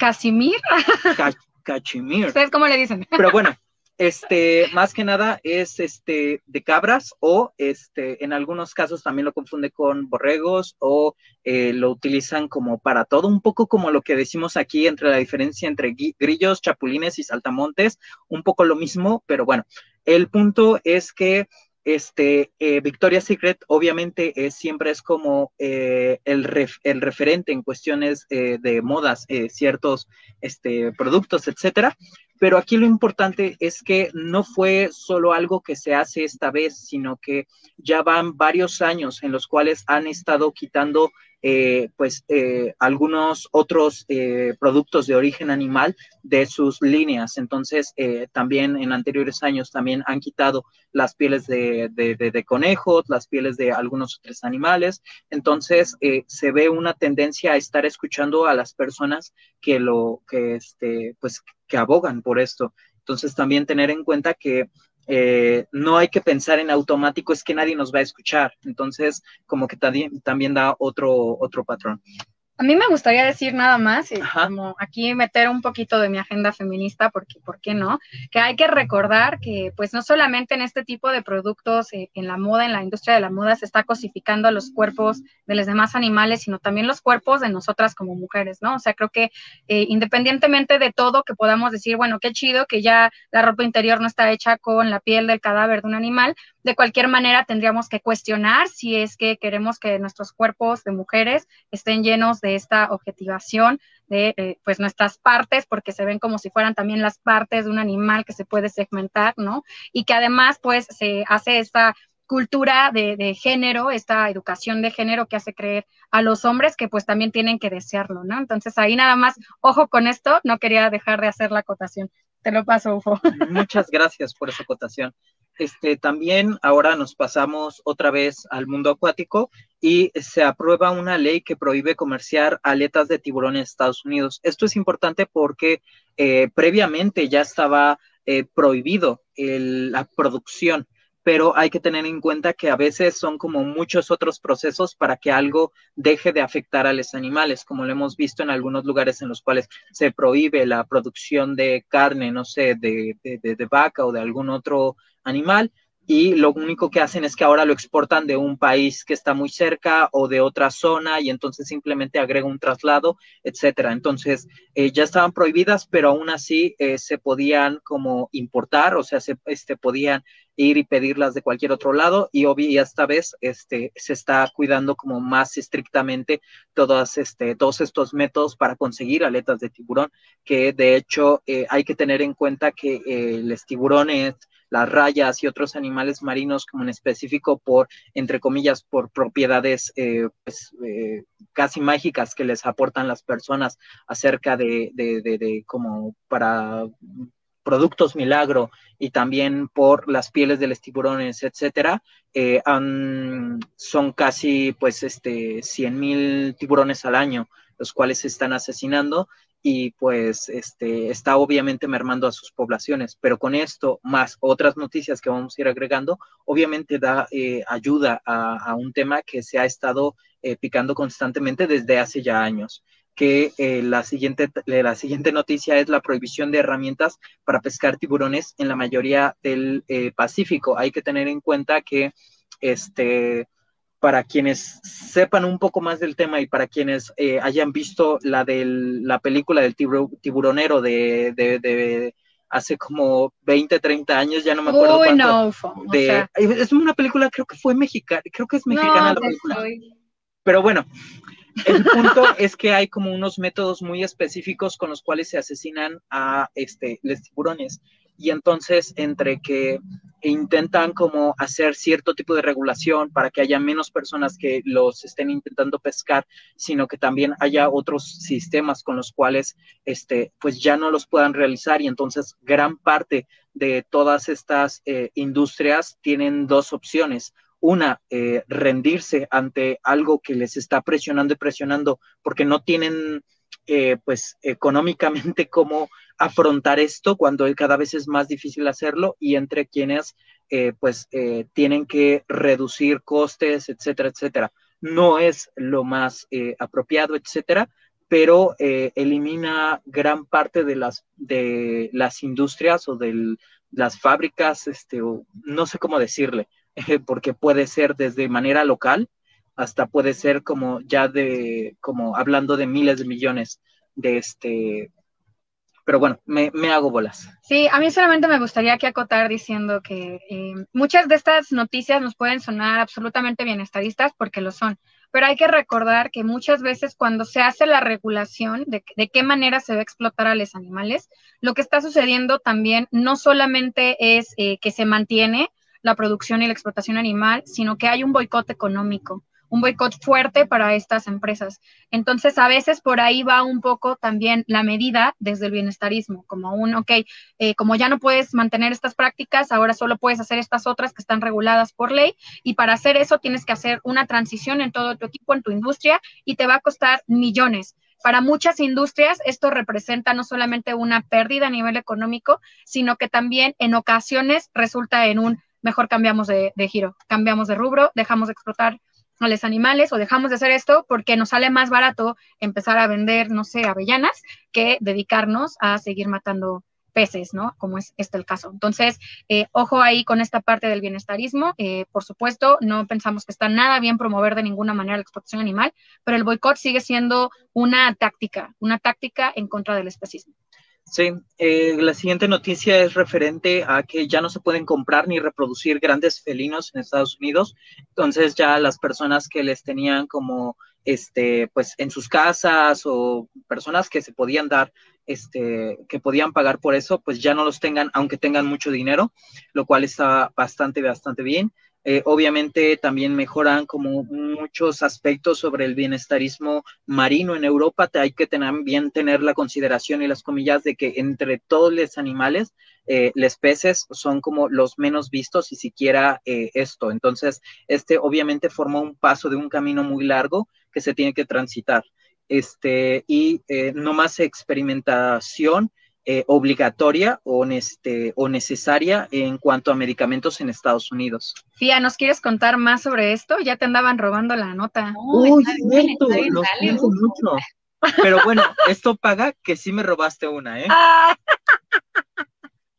cachemir. ¿Ustedes cómo le dicen? Pero bueno, este, más que nada es este de cabras o este, en algunos casos también lo confunde con borregos o eh, lo utilizan como para todo, un poco como lo que decimos aquí entre la diferencia entre grillos, chapulines y saltamontes, un poco lo mismo, pero bueno, el punto es que este, eh, Victoria's Secret obviamente es, siempre es como eh, el, el, referente en cuestiones eh, de modas, eh, ciertos este, productos, etcétera. Pero aquí lo importante es que no fue solo algo que se hace esta vez, sino que ya van varios años en los cuales han estado quitando eh, pues eh, algunos otros eh, productos de origen animal de sus líneas. Entonces, también en anteriores años también han quitado las pieles de, de, conejos, las pieles de algunos otros animales. Entonces, se ve una tendencia a estar escuchando a las personas que lo, que este, pues, que abogan por esto. Entonces, también tener en cuenta que eh, no hay que pensar en automático, es que nadie nos va a escuchar. Entonces, como que también, también da otro, otro patrón. A mí me gustaría decir nada más, y como aquí meter un poquito de mi agenda feminista, porque ¿por qué no? Que hay que recordar que pues no solamente en este tipo de productos, eh, en la moda, en la industria de la moda, se está cosificando los cuerpos de los demás animales, sino también los cuerpos de nosotras como mujeres, ¿no? O sea, creo que eh, independientemente de todo, que podamos decir, bueno, qué chido que ya la ropa interior no está hecha con la piel del cadáver de un animal, de cualquier manera tendríamos que cuestionar si es que queremos que nuestros cuerpos de mujeres estén llenos de esta objetivación de eh, pues nuestras partes, porque se ven como si fueran también las partes de un animal que se puede segmentar, ¿no? Y que además pues se hace esta cultura de, género, esta educación de género que hace creer a los hombres que pues también tienen que desearlo, ¿no? Entonces ahí nada más, ojo con esto, no quería dejar de hacer la acotación. Te lo paso, Ufo. Muchas gracias por esa acotación. Este, también ahora nos pasamos otra vez al mundo acuático y se aprueba una ley que prohíbe comerciar aletas de tiburón en Estados Unidos. Esto es importante porque eh, previamente ya estaba eh, prohibido la producción pero hay que tener en cuenta que a veces son como muchos otros procesos para que algo deje de afectar a los animales, como lo hemos visto en algunos lugares en los cuales se prohíbe la producción de carne, no sé, de, de, vaca o de algún otro animal, y lo único que hacen es que ahora lo exportan de un país que está muy cerca o de otra zona y entonces simplemente agrega un traslado, etcétera. Entonces eh, ya estaban prohibidas, pero aún así eh, se podían como importar, o sea, se este, podían ir y pedirlas de cualquier otro lado y, y esta vez este, se está cuidando como más estrictamente todos, este, todos estos métodos para conseguir aletas de tiburón, que de hecho eh, hay que tener en cuenta que eh, los tiburones, las rayas y otros animales marinos como en específico por, entre comillas, por propiedades eh, pues, casi mágicas que les aportan las personas acerca de, de, de, de como para productos milagro y también por las pieles de los tiburones, etcétera, eh, son casi pues este 100 mil tiburones al año, los cuales se están asesinando y pues este está obviamente mermando a sus poblaciones, pero con esto más otras noticias que vamos a ir agregando, obviamente da eh, ayuda a, un tema que se ha estado eh, picando constantemente desde hace ya años que eh, la, siguiente, la siguiente noticia es la prohibición de herramientas para pescar tiburones en la mayoría del eh, Pacífico. Hay que tener en cuenta que este, para quienes sepan un poco más del tema y para quienes eh, hayan visto la, del, la película del tiburonero de, de, hace como 20, 30 años, ya no me acuerdo. cuánto, Es una película, creo que fue mexicana, creo que es mexicana la película. Pero bueno, el punto es que hay como unos métodos muy específicos con los cuales se asesinan a este, los tiburones. Y entonces, entre que intentan como hacer cierto tipo de regulación para que haya menos personas que los estén intentando pescar, sino que también haya otros sistemas con los cuales este, pues ya no los puedan realizar. Y entonces, gran parte de todas estas eh, industrias tienen dos opciones una, eh, rendirse ante algo que les está presionando y presionando porque no tienen, eh, pues, económicamente *laughs* cómo afrontar esto cuando cada vez es más difícil hacerlo y entre quienes, eh, pues, tienen que reducir costes, etcétera, etcétera. No es lo más apropiado, etcétera, pero elimina gran parte de las, de las industrias o de las fábricas, este, no sé cómo decirle, porque puede ser desde manera local hasta puede ser como ya de, como hablando de miles de millones de este, pero bueno, me, hago bolas. Sí, a mí solamente me gustaría que acotar diciendo que eh, muchas de estas noticias nos pueden sonar absolutamente bienestaristas porque lo son, pero hay que recordar que muchas veces cuando se hace la regulación de, de qué manera se va a explotar a los animales, lo que está sucediendo también no solamente es eh, que se mantiene, la producción y la explotación animal, sino que hay un boicot económico, un boicot fuerte para estas empresas. Entonces, a veces por ahí va un poco también la medida desde el bienestarismo, como un, ok, eh, como ya no puedes mantener estas prácticas, ahora solo puedes hacer estas otras que están reguladas por ley, y para hacer eso tienes que hacer una transición en todo tu equipo, en tu industria, y te va a costar millones. Para muchas industrias esto representa no solamente una pérdida a nivel económico, sino que también en ocasiones resulta en un mejor cambiamos de, giro, cambiamos de rubro, dejamos de explotar a los animales o dejamos de hacer esto porque nos sale más barato empezar a vender, no sé, avellanas que dedicarnos a seguir matando peces, ¿no? Como es este el caso. Entonces, eh, ojo ahí con esta parte del bienestarismo. Eh, por supuesto, no pensamos que está nada bien promover de ninguna manera la explotación animal, pero el boicot sigue siendo una táctica, una táctica en contra del especismo. Sí, eh, la siguiente noticia es referente a que ya no se pueden comprar ni reproducir grandes felinos en Estados Unidos. Entonces ya las personas que les tenían como, este, pues en sus casas o personas que se podían dar, este, que podían pagar por eso, pues ya no los tengan, aunque tengan mucho dinero, lo cual está bastante, bastante bien. Eh, obviamente también mejoran como muchos aspectos sobre el bienestarismo marino en Europa. Hay que también tener la consideración y las comillas de que entre todos los animales, eh, los peces son como los menos vistos y siquiera eh, esto. Entonces, este obviamente forma un paso de un camino muy largo que se tiene que transitar. Este, y no más experimentación eh, obligatoria o, este, o necesaria en cuanto a medicamentos en Estados Unidos. Fía, ¿nos quieres contar más sobre esto? Ya te andaban robando la nota. Uy, cierto, lo siento mucho. Pero bueno, esto paga que sí me robaste una, ¿eh? Ah.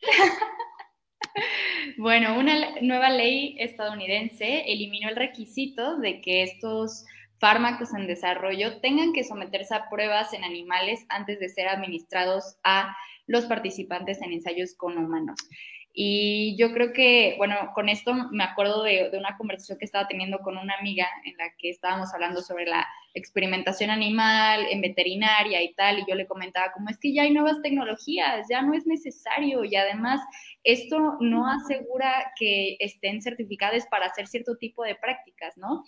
*laughs* bueno, una nueva ley estadounidense eliminó el requisito de que estos fármacos en desarrollo tengan que someterse a pruebas en animales antes de ser administrados a los participantes en ensayos con humanos. Y yo creo que, bueno, con esto me acuerdo de, una conversación que estaba teniendo con una amiga en la que estábamos hablando sobre la experimentación animal en veterinaria y tal, y yo le comentaba como es que ya hay nuevas tecnologías, ya no es necesario y además esto no asegura que estén certificadas para hacer cierto tipo de prácticas, ¿no?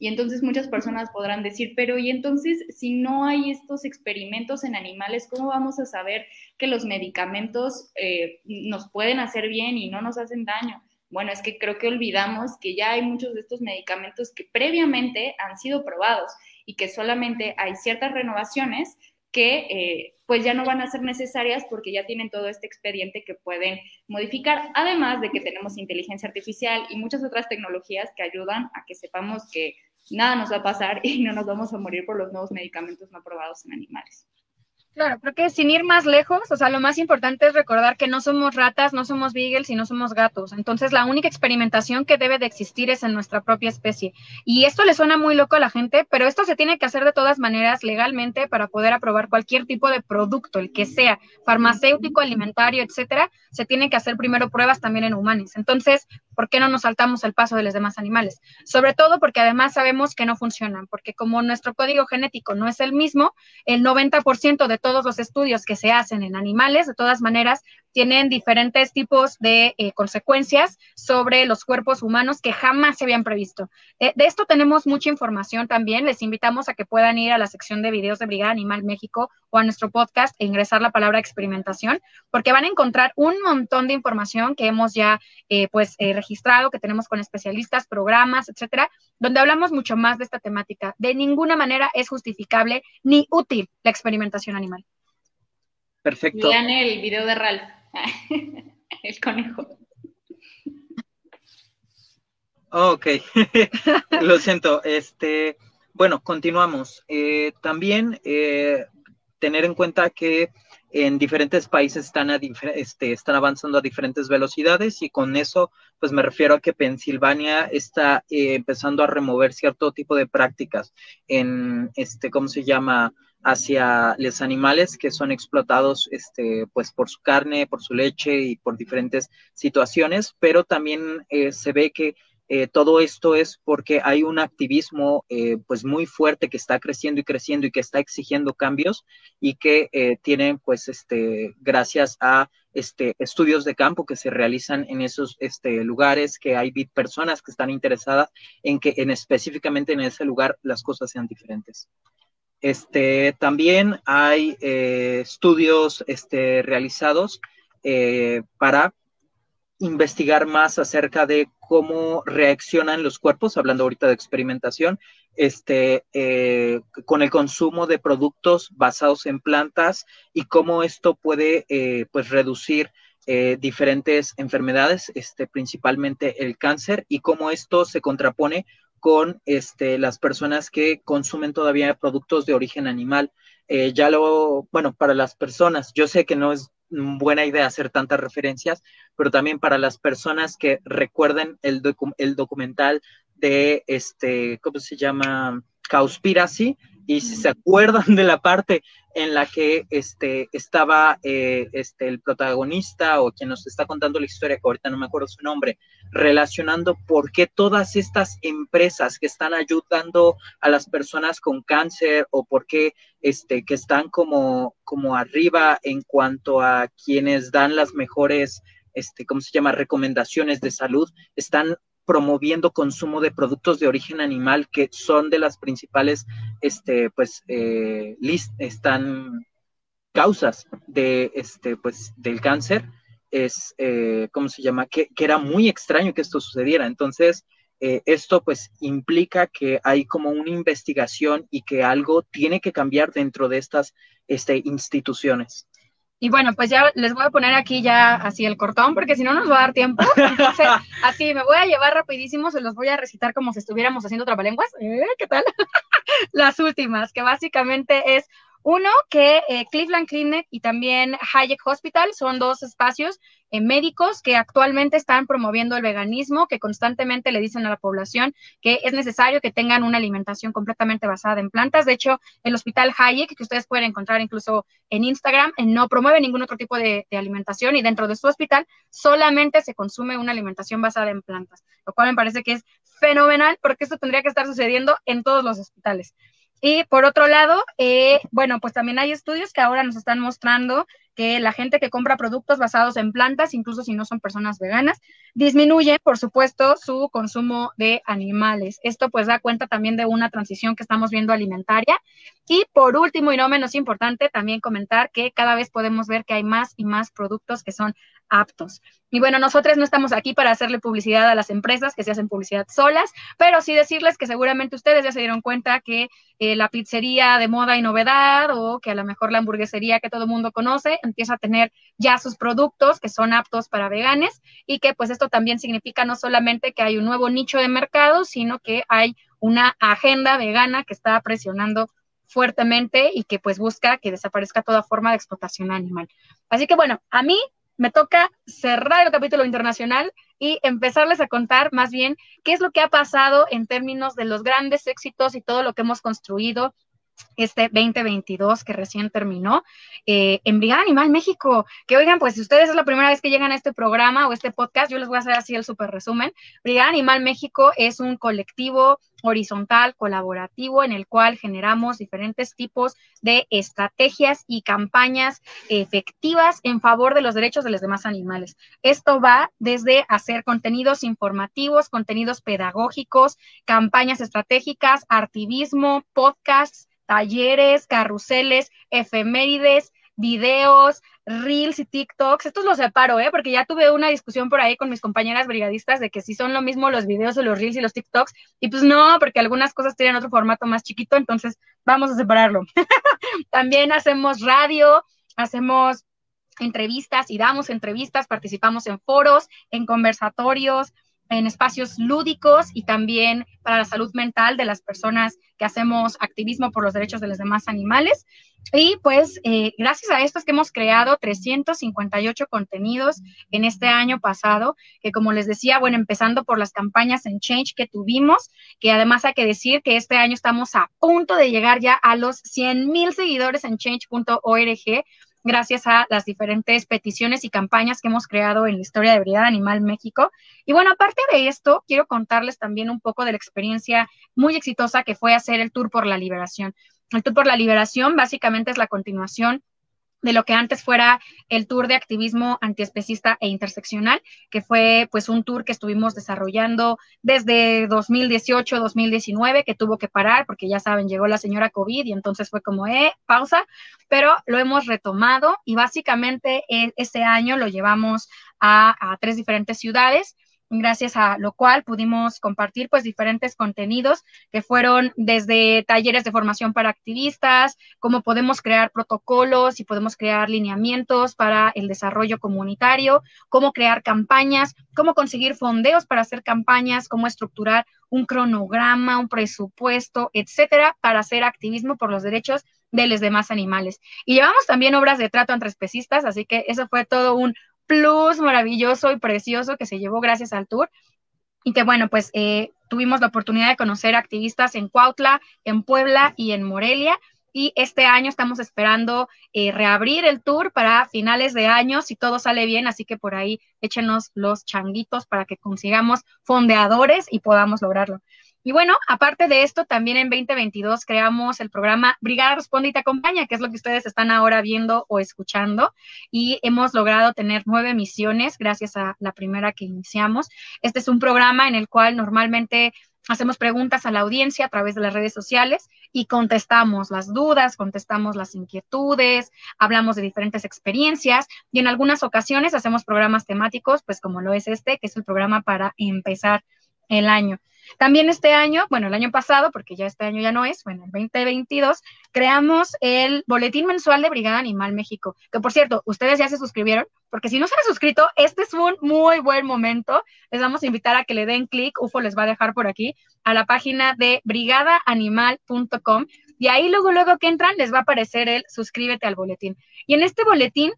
Y entonces muchas personas podrán decir, pero y entonces si no hay estos experimentos en animales, ¿cómo vamos a saber que los medicamentos eh, nos pueden hacer bien y no nos hacen daño? Bueno, es que creo que olvidamos que ya hay muchos de estos medicamentos que previamente han sido probados y que solamente hay ciertas renovaciones que eh, pues ya no van a ser necesarias porque ya tienen todo este expediente que pueden modificar, además de que tenemos inteligencia artificial y muchas otras tecnologías que ayudan a que sepamos que nada nos va a pasar *laughs* y no nos vamos a morir por los nuevos medicamentos no aprobados en animales. Claro, creo que sin ir más lejos, o sea, lo más importante es recordar que no somos ratas, no somos beagles y no somos gatos. Entonces, la única experimentación que debe de existir es en nuestra propia especie. Y esto le suena muy loco a la gente, pero esto se tiene que hacer de todas maneras legalmente para poder aprobar cualquier tipo de producto, el que sea, farmacéutico, alimentario, etcétera. Se tiene que hacer primero pruebas también en humanos. Entonces, ¿por qué no nos saltamos el paso de los demás animales? Sobre todo porque además sabemos que no funcionan, porque como nuestro código genético no es el mismo, el 90% de todos los estudios que se hacen en animales, de todas maneras, tienen diferentes tipos de eh, consecuencias sobre los cuerpos humanos que jamás se habían previsto. de esto tenemos mucha información también. Les invitamos a que puedan ir a la sección de videos de Brigada Animal México o a nuestro podcast e ingresar la palabra experimentación, porque van a encontrar un montón de información que hemos ya eh, pues eh, registrado, que tenemos con especialistas, programas, etcétera, donde hablamos mucho más de esta temática. De ninguna manera es justificable ni útil la experimentación animal. Perfecto. Vean el video de Ralph, *laughs* el conejo. Ok, *laughs* lo siento. Este, bueno, continuamos. Eh, también eh, tener en cuenta que en diferentes países están, este, están avanzando a diferentes velocidades y con eso, pues me refiero a que Pensilvania está eh, empezando a remover cierto tipo de prácticas en, este, ¿cómo se llama? Hacia los animales que son explotados este, pues por su carne, por su leche y por diferentes situaciones, pero también eh, se ve que eh, todo esto es porque hay un activismo eh, pues muy fuerte que está creciendo y creciendo y que está exigiendo cambios y que tienen pues este gracias a este estudios de campo que se realizan en esos este, lugares que hay personas que están interesadas en que en específicamente en ese lugar las cosas sean diferentes. Este, también hay eh, estudios este, realizados eh, para investigar más acerca de cómo reaccionan los cuerpos, hablando ahorita de experimentación, este, eh, con el consumo de productos basados en plantas y cómo esto puede pues reducir diferentes enfermedades, este, principalmente el cáncer, y cómo esto se contrapone con este, las personas que consumen todavía productos de origen animal. Eh, ya lo, bueno, para las personas, yo sé que no es buena idea hacer tantas referencias, pero también para las personas que recuerden el, el documental de, este, ¿cómo se llama? Cowspiracy, y si se acuerdan de la parte en la que este, estaba eh, este, el protagonista o quien nos está contando la historia, que ahorita no me acuerdo su nombre, relacionando por qué todas estas empresas que están ayudando a las personas con cáncer o por qué este, que están como, como arriba en cuanto a quienes dan las mejores, este, ¿cómo se llama?, recomendaciones de salud, están promoviendo consumo de productos de origen animal que son de las principales, este, pues, eh, están causas de, este, pues, del cáncer, es, eh, ¿cómo se llama? Que, era muy extraño que esto sucediera. Entonces, eh, esto pues implica que hay como una investigación y que algo tiene que cambiar dentro de estas este, instituciones. Y bueno, pues ya les voy a poner aquí ya así el cortón, porque si no nos va a dar tiempo. *laughs* Entonces, así me voy a llevar rapidísimo, se los voy a recitar como si estuviéramos haciendo trabalenguas. ¿Eh? ¿Qué tal? *laughs* Las últimas, que básicamente es uno, que eh, Cleveland Clinic y también Hayek Hospital son dos espacios eh, médicos que actualmente están promoviendo el veganismo, que constantemente le dicen a la población que es necesario que tengan una alimentación completamente basada en plantas. De hecho, el Hospital Hayek, que ustedes pueden encontrar incluso en Instagram, eh, no promueve ningún otro tipo de, de alimentación y dentro de su hospital solamente se consume una alimentación basada en plantas, lo cual me parece que es fenomenal porque esto tendría que estar sucediendo en todos los hospitales. Y por otro lado, eh, bueno, pues también hay estudios que ahora nos están mostrando que la gente que compra productos basados en plantas, incluso si no son personas veganas, disminuye, por supuesto, su consumo de animales. Esto pues da cuenta también de una transición que estamos viendo alimentaria. Y por último y no menos importante, también comentar que cada vez podemos ver que hay más y más productos que son aptos. Y bueno, nosotros no estamos aquí para hacerle publicidad a las empresas que se hacen publicidad solas, pero sí decirles que seguramente ustedes ya se dieron cuenta que eh, la pizzería de moda y novedad o que a lo mejor la hamburguesería que todo el mundo conoce empieza a tener ya sus productos que son aptos para veganes y que pues esto también significa no solamente que hay un nuevo nicho de mercado, sino que hay una agenda vegana que está presionando fuertemente y que pues busca que desaparezca toda forma de explotación animal. Así que bueno, a mí me toca cerrar el capítulo internacional y empezarles a contar más bien qué es lo que ha pasado en términos de los grandes éxitos y todo lo que hemos construido este 2022 que recién terminó eh, en Brigada Animal México. Que oigan, pues si ustedes es la primera vez que llegan a este programa o este podcast, yo les voy a hacer así el súper resumen. Brigada Animal México es un colectivo horizontal, colaborativo, en el cual generamos diferentes tipos de estrategias y campañas efectivas en favor de los derechos de los demás animales. Esto va desde hacer contenidos informativos, contenidos pedagógicos, campañas estratégicas, activismo, podcasts, talleres, carruseles, efemérides, videos, reels y TikToks. Estos los separo, ¿eh? Porque ya tuve una discusión por ahí con mis compañeras brigadistas de que si son lo mismo los videos o los reels y los TikToks. Y pues no, porque algunas cosas tienen otro formato más chiquito, entonces vamos a separarlo. *laughs* También hacemos radio, hacemos entrevistas y damos entrevistas, participamos en foros, en conversatorios, en espacios lúdicos y también para la salud mental de las personas que hacemos activismo por los derechos de los demás animales. Y pues eh, gracias a esto es que hemos creado 358 contenidos en este año pasado, que como les decía, bueno, empezando por las campañas en Change que tuvimos, que además hay que decir que este año estamos a punto de llegar ya a los 100 mil seguidores en change.org gracias a las diferentes peticiones y campañas que hemos creado en la historia de Brigada Animal México. Y bueno, aparte de esto, quiero contarles también un poco de la experiencia muy exitosa que fue hacer el Tour por la Liberación. El Tour por la Liberación básicamente es la continuación de lo que antes fuera el tour de activismo antiespecista e interseccional, que fue pues un tour que estuvimos desarrollando desde 2018, 2019, que tuvo que parar porque ya saben, llegó la señora COVID y entonces fue como, eh, pausa, pero lo hemos retomado y básicamente este año lo llevamos a, a tres diferentes ciudades gracias a lo cual pudimos compartir pues diferentes contenidos que fueron desde talleres de formación para activistas, cómo podemos crear protocolos y podemos crear lineamientos para el desarrollo comunitario, cómo crear campañas, cómo conseguir fondeos para hacer campañas, cómo estructurar un cronograma, un presupuesto, etcétera, para hacer activismo por los derechos de los demás animales. Y llevamos también obras de trato entre especistas, así que eso fue todo un plus maravilloso y precioso que se llevó gracias al tour. Y que bueno, pues eh, tuvimos la oportunidad de conocer activistas en Cuautla, en Puebla y en Morelia. y este año estamos esperando eh, reabrir el tour para finales de año si todo sale bien, así que por ahí échenos los changuitos para que consigamos fondeadores y podamos lograrlo. Y bueno, aparte de esto, también en 2022 creamos el programa Brigada Responde y Te Acompaña, que es lo que ustedes están ahora viendo o escuchando. Y hemos logrado tener nueve misiones gracias a la primera que iniciamos. Este es un programa en el cual normalmente hacemos preguntas a la audiencia a través de las redes sociales y contestamos las dudas, contestamos las inquietudes, hablamos de diferentes experiencias y en algunas ocasiones hacemos programas temáticos, pues como lo es este, que es el programa para empezar el año. También este año, bueno, el año pasado, porque ya este año ya no es, bueno, el 2022, creamos el boletín mensual de Brigada Animal México, que por cierto, ustedes ya se suscribieron, porque si no se han suscrito, este es un muy buen momento. Les vamos a invitar a que le den clic, UFO les va a dejar por aquí, a la página de brigadaanimal.com y ahí luego, luego que entran, les va a aparecer el suscríbete al boletín. Y en este boletín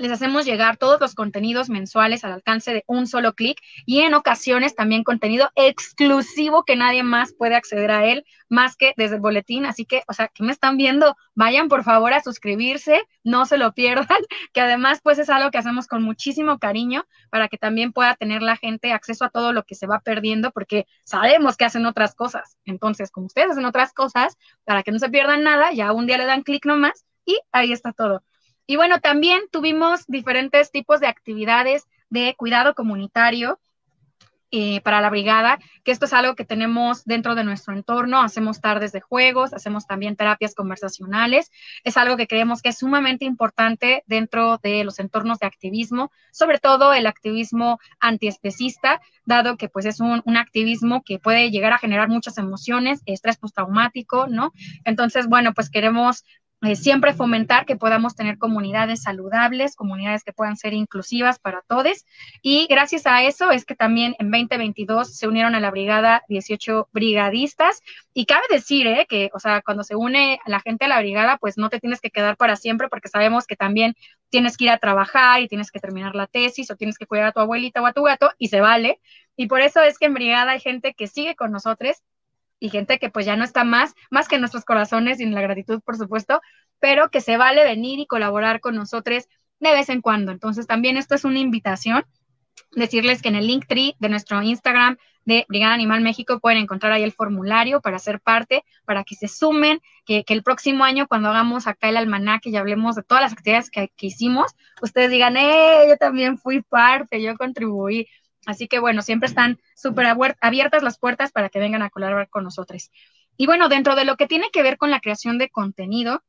les hacemos llegar todos los contenidos mensuales al alcance de un solo clic y en ocasiones también contenido exclusivo que nadie más puede acceder a él más que desde el boletín. Así que, o sea, que me están viendo? Vayan por favor a suscribirse, no se lo pierdan, *laughs* que además pues es algo que hacemos con muchísimo cariño para que también pueda tener la gente acceso a todo lo que se va perdiendo porque sabemos que hacen otras cosas. Entonces, como ustedes hacen otras cosas, para que no se pierdan nada, ya un día le dan clic nomás y ahí está todo. Y bueno, también tuvimos diferentes tipos de actividades de cuidado comunitario eh, para la brigada, que esto es algo que tenemos dentro de nuestro entorno. Hacemos tardes de juegos, hacemos también terapias conversacionales. Es algo que creemos que es sumamente importante dentro de los entornos de activismo, sobre todo el activismo antiespecista, dado que pues es un, un activismo que puede llegar a generar muchas emociones, estrés postraumático, ¿no? Entonces, bueno, pues queremos eh, siempre fomentar que podamos tener comunidades saludables, comunidades que puedan ser inclusivas para todos. Y gracias a eso es que también en 2022 se unieron a la brigada 18 brigadistas. Y cabe decir eh, que, o sea, cuando se une la gente a la brigada, pues no te tienes que quedar para siempre porque sabemos que también tienes que ir a trabajar y tienes que terminar la tesis o tienes que cuidar a tu abuelita o a tu gato y se vale. Y por eso es que en brigada hay gente que sigue con nosotros y gente que pues ya no está más, más que en nuestros corazones y en la gratitud, por supuesto, pero que se vale venir y colaborar con nosotros de vez en cuando. Entonces también esto es una invitación, decirles que en el link tree de nuestro Instagram de Brigada Animal México pueden encontrar ahí el formulario para ser parte, para que se sumen, que, el próximo año cuando hagamos acá el almanaque y hablemos de todas las actividades que, que hicimos, ustedes digan, eh, yo también fui parte, yo contribuí. Así que bueno, siempre están súper abiertas las puertas para que vengan a colaborar con nosotros. Y bueno, dentro de lo que tiene que ver con la creación de contenido,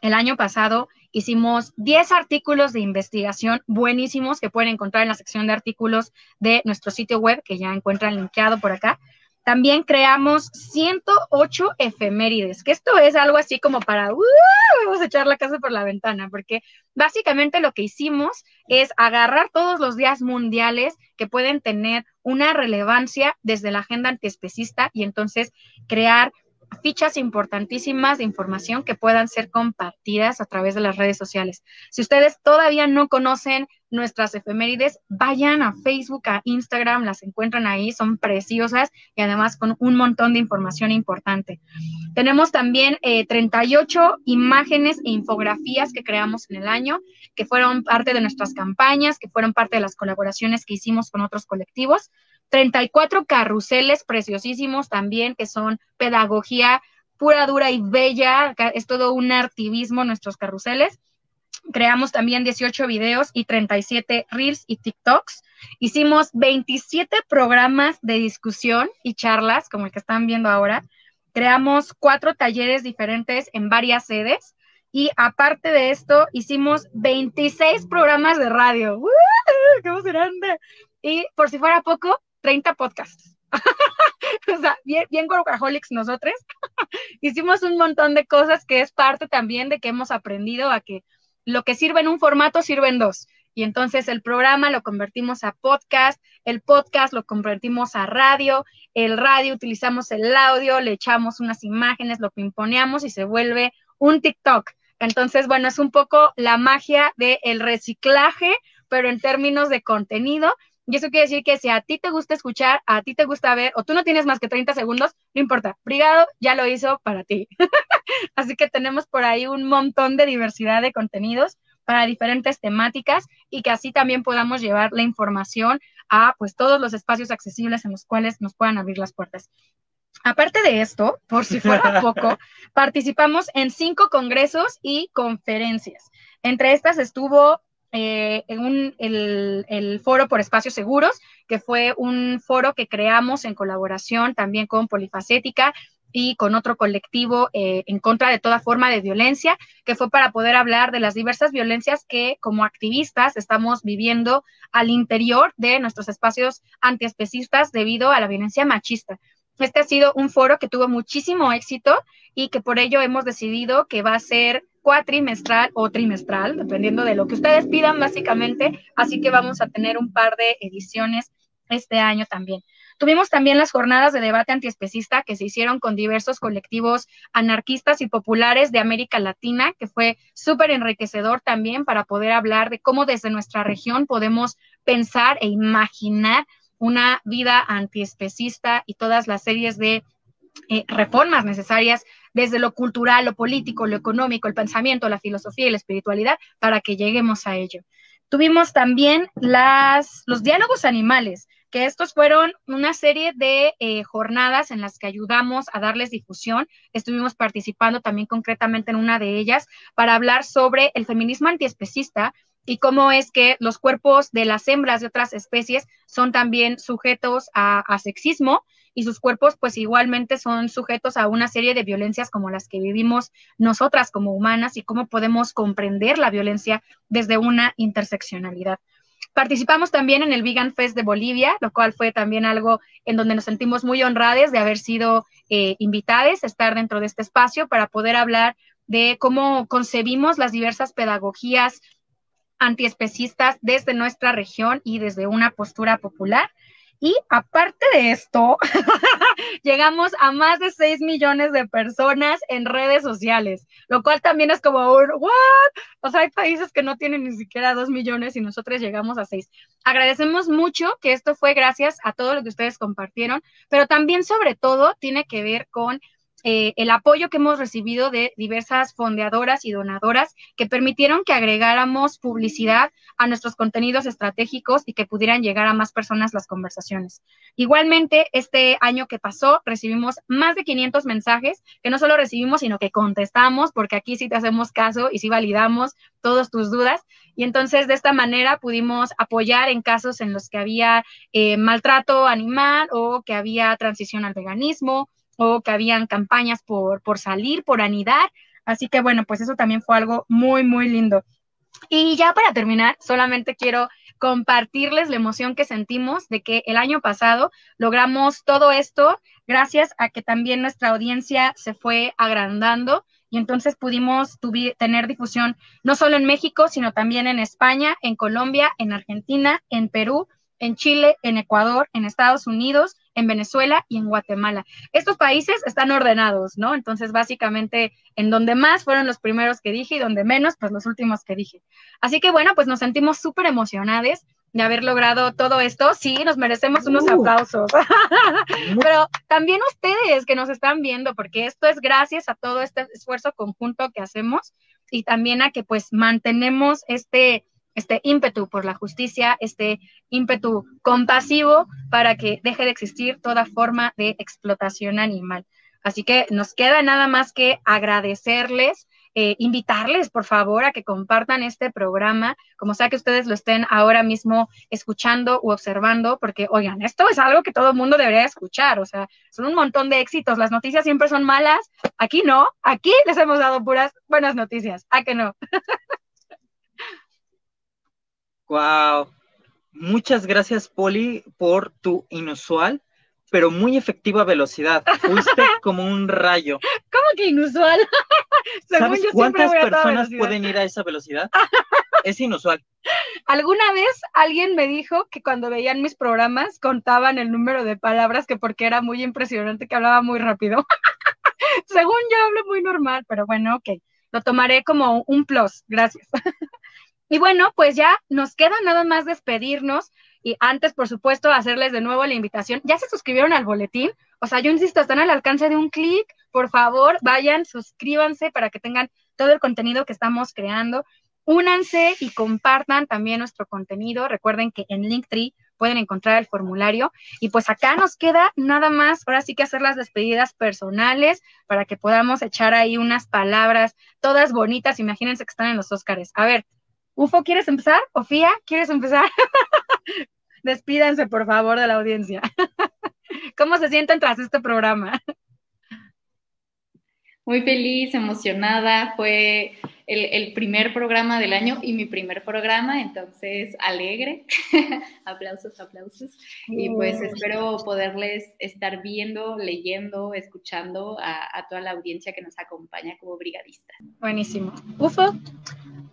el año pasado hicimos 10 artículos de investigación buenísimos que pueden encontrar en la sección de artículos de nuestro sitio web, que ya encuentran linkeado por acá. También creamos 108 efemérides, que esto es algo así como para, uh, vamos a echar la casa por la ventana, porque básicamente lo que hicimos es agarrar todos los días mundiales que pueden tener una relevancia desde la agenda antiespecista y entonces crear fichas importantísimas de información que puedan ser compartidas a través de las redes sociales. Si ustedes todavía no conocen nuestras efemérides, vayan a Facebook, a Instagram, las encuentran ahí, son preciosas y además con un montón de información importante. Tenemos también 38 eh, imágenes e infografías que creamos en el año, que fueron parte de nuestras campañas, que fueron parte de las colaboraciones que hicimos con otros colectivos. 34 carruseles preciosísimos también, que son pedagogía pura, dura y bella. Es todo un artivismo nuestros carruseles. Creamos también 18 videos y 37 reels y TikToks. Hicimos 27 programas de discusión y charlas, como el que están viendo ahora. Creamos cuatro talleres diferentes en varias sedes. Y aparte de esto, hicimos 26 programas de radio. ¡Qué emocionante! Y por si fuera poco, 30 podcasts. *laughs* o sea, bien, bien nosotros. *laughs* Hicimos un montón de cosas que es parte también de que hemos aprendido a que lo que sirve en un formato sirve en dos. Y entonces el programa lo convertimos a podcast, el podcast lo convertimos a radio, el radio utilizamos el audio, le echamos unas imágenes, lo pimponeamos y se vuelve un TikTok. Entonces, bueno, es un poco la magia del reciclaje, pero en términos de contenido Y eso quiere decir que si a ti te gusta escuchar, a ti te gusta ver, o tú no tienes más que 30 segundos, no importa, Brigado ya lo hizo para ti. *laughs* Así que tenemos por ahí un montón de diversidad de contenidos para diferentes temáticas y que así también podamos llevar la información a pues todos los espacios accesibles en los cuales nos puedan abrir las puertas. Aparte de esto, por si fuera *laughs* poco, participamos en cinco congresos y conferencias. Entre estas estuvo eh, en el, el, Foro por Espacios Seguros, que fue un foro que creamos en colaboración también con Polifacética y con otro colectivo eh, en contra de toda forma de violencia, que fue para poder hablar de las diversas violencias que como activistas estamos viviendo al interior de nuestros espacios antiespecistas debido a la violencia machista. Este ha sido un foro que tuvo muchísimo éxito y que por ello hemos decidido que va a ser cuatrimestral o trimestral, dependiendo de lo que ustedes pidan básicamente. Así que vamos a tener un par de ediciones este año también. Tuvimos también las jornadas de debate antiespecista que se hicieron con diversos colectivos anarquistas y populares de América Latina, que fue súper enriquecedor también para poder hablar de cómo desde nuestra región podemos pensar e imaginar una vida antiespecista y todas las series de eh, reformas necesarias desde lo cultural, lo político, lo económico, el pensamiento, la filosofía y la espiritualidad para que lleguemos a ello. Tuvimos también las, los diálogos animales, que estos fueron una serie de eh, jornadas en las que ayudamos a darles difusión. Estuvimos participando también concretamente en una de ellas para hablar sobre el feminismo antiespecista y cómo es que los cuerpos de las hembras de otras especies son también sujetos a, sexismo y sus cuerpos pues igualmente son sujetos a una serie de violencias como las que vivimos nosotras como humanas y cómo podemos comprender la violencia desde una interseccionalidad. Participamos también en el Vegan Fest de Bolivia, lo cual fue también algo en donde nos sentimos muy honrados de haber sido eh, invitados a estar dentro de este espacio para poder hablar de cómo concebimos las diversas pedagogías antiespecistas desde nuestra región y desde una postura popular. Y aparte de esto, *laughs* llegamos a más de 6 millones de personas en redes sociales, lo cual también es como un, ¿what? O sea, hay países que no tienen ni siquiera 2 millones y nosotros llegamos a 6. Agradecemos mucho que esto fue gracias a todo lo que ustedes compartieron, pero también sobre todo tiene que ver con eh, el apoyo que hemos recibido de diversas fondeadoras y donadoras que permitieron que agregáramos publicidad a nuestros contenidos estratégicos y que pudieran llegar a más personas las conversaciones. Igualmente, este año que pasó, recibimos más de 500 mensajes que no solo recibimos, sino que contestamos, porque aquí sí te hacemos caso y sí validamos todas tus dudas. Y entonces, de esta manera, pudimos apoyar en casos en los que había eh, maltrato animal o que había transición al veganismo o que habían campañas por, por salir, por anidar. Así que bueno, pues eso también fue algo muy, muy lindo. Y ya para terminar, solamente quiero compartirles la emoción que sentimos de que el año pasado logramos todo esto gracias a que también nuestra audiencia se fue agrandando y entonces pudimos tener difusión no solo en México, sino también en España, en Colombia, en Argentina, en Perú, en Chile, en Ecuador, en Estados Unidos, en Venezuela y en Guatemala. Estos países están ordenados, ¿no? Entonces, básicamente, en donde más fueron los primeros que dije y donde menos, pues los últimos que dije. Así que bueno, pues nos sentimos súper emocionados de haber logrado todo esto. Sí, nos merecemos unos uh. aplausos. *laughs* Pero también ustedes que nos están viendo, porque esto es gracias a todo este esfuerzo conjunto que hacemos y también a que pues mantenemos este este ímpetu por la justicia, este ímpetu compasivo para que deje de existir toda forma de explotación animal. Así que nos queda nada más que agradecerles, eh, invitarles, por favor, a que compartan este programa, como sea que ustedes lo estén ahora mismo escuchando u observando, porque, oigan, esto es algo que todo el mundo debería escuchar, o sea, son un montón de éxitos, las noticias siempre son malas, aquí no, aquí les hemos dado puras buenas noticias, ¿a que no? *laughs* Wow. Muchas gracias, Poli, por tu inusual, pero muy efectiva velocidad. Fuiste *laughs* como un rayo. ¿Cómo que inusual? *laughs* ¿Sabes cuántas personas pueden ir a esa velocidad? *laughs* es inusual. Alguna vez alguien me dijo que cuando veían mis programas contaban el número de palabras que porque era muy impresionante que hablaba muy rápido. Según yo hablo muy normal, pero bueno, ok. Lo tomaré como un plus. Gracias. Y bueno, pues ya nos queda nada más despedirnos. Y antes, por supuesto, hacerles de nuevo la invitación. ¿Ya se suscribieron al boletín? O sea, yo insisto, están al alcance de un clic. Por favor, vayan, suscríbanse para que tengan todo el contenido que estamos creando. Únanse y compartan también nuestro contenido. Recuerden que en Linktree pueden encontrar el formulario. Y pues acá nos queda nada más, ahora sí que hacer las despedidas personales para que podamos echar ahí unas palabras todas bonitas. Imagínense que están en los Óscares. A ver, Ufo, ¿quieres empezar? Ofía, ¿quieres empezar? *laughs* Despídanse, por favor, de la audiencia. *laughs* ¿Cómo se sienten tras este programa? Muy feliz, emocionada. Fue el, primer programa del año y mi primer programa, entonces alegre. *laughs* aplausos, aplausos. Y pues espero poderles estar viendo, leyendo, escuchando a, toda la audiencia que nos acompaña como brigadista. Buenísimo. Ufo.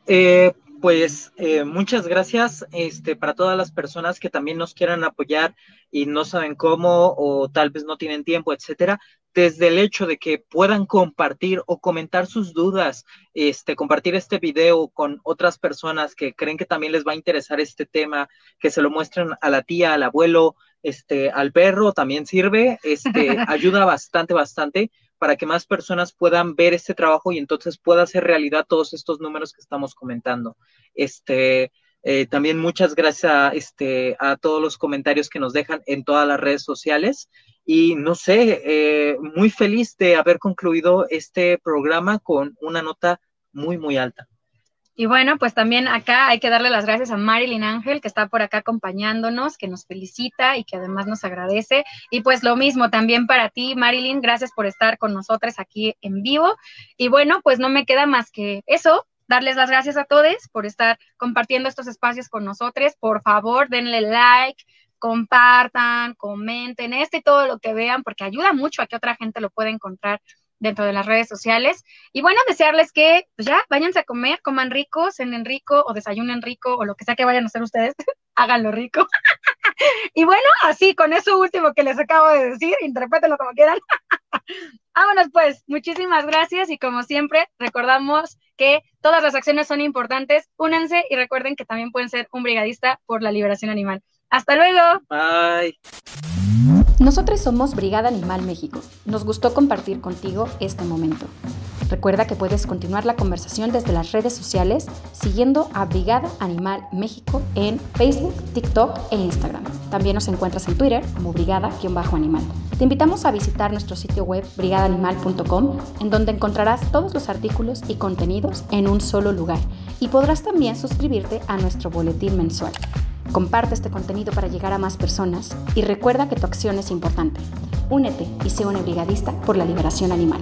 Eh, pues eh, muchas gracias este, para todas las personas que también nos quieran apoyar y no saben cómo o tal vez no tienen tiempo, etcétera. Desde el hecho de que puedan compartir o comentar sus dudas, este, compartir este video con otras personas que creen que también les va a interesar este tema, que se lo muestren a la tía, al abuelo, este, al perro, también sirve, este, *laughs* ayuda bastante, bastante para que más personas puedan ver este trabajo y entonces pueda hacer realidad todos estos números que estamos comentando. Este, eh, también muchas gracias a, este, a todos los comentarios que nos dejan en todas las redes sociales. Y no sé, eh, muy feliz de haber concluido este programa con una nota muy, muy alta. Y bueno, pues también acá hay que darle las gracias a Marilyn Ángel, que está por acá acompañándonos, que nos felicita y que además nos agradece. Y pues lo mismo también para ti, Marilyn, gracias por estar con nosotros aquí en vivo. Y bueno, pues no me queda más que eso, darles las gracias a todos por estar compartiendo estos espacios con nosotros. Por favor, denle like, compartan, comenten este y todo lo que vean, porque ayuda mucho a que otra gente lo pueda encontrar dentro de las redes sociales. Y bueno, desearles que pues ya váyanse a comer, coman rico, cenen rico o desayunen rico o lo que sea que vayan a hacer ustedes, *laughs* háganlo rico. *laughs* y bueno, así con eso último que les acabo de decir, interprétenlo como quieran. *laughs* Vámonos pues, muchísimas gracias y como siempre recordamos que todas las acciones son importantes, únanse y recuerden que también pueden ser un brigadista por la liberación animal. Hasta luego. Bye. Nosotros somos Brigada Animal México. Nos gustó compartir contigo este momento. Recuerda que puedes continuar la conversación desde las redes sociales siguiendo a Brigada Animal México en Facebook, TikTok e Instagram. También nos encuentras en Twitter como brigada-animal. Te invitamos a visitar nuestro sitio web brigadaanimal.com en donde encontrarás todos los artículos y contenidos en un solo lugar y podrás también suscribirte a nuestro boletín mensual. Comparte este contenido para llegar a más personas y recuerda que tu acción es importante. Únete y sé un brigadista por la liberación animal.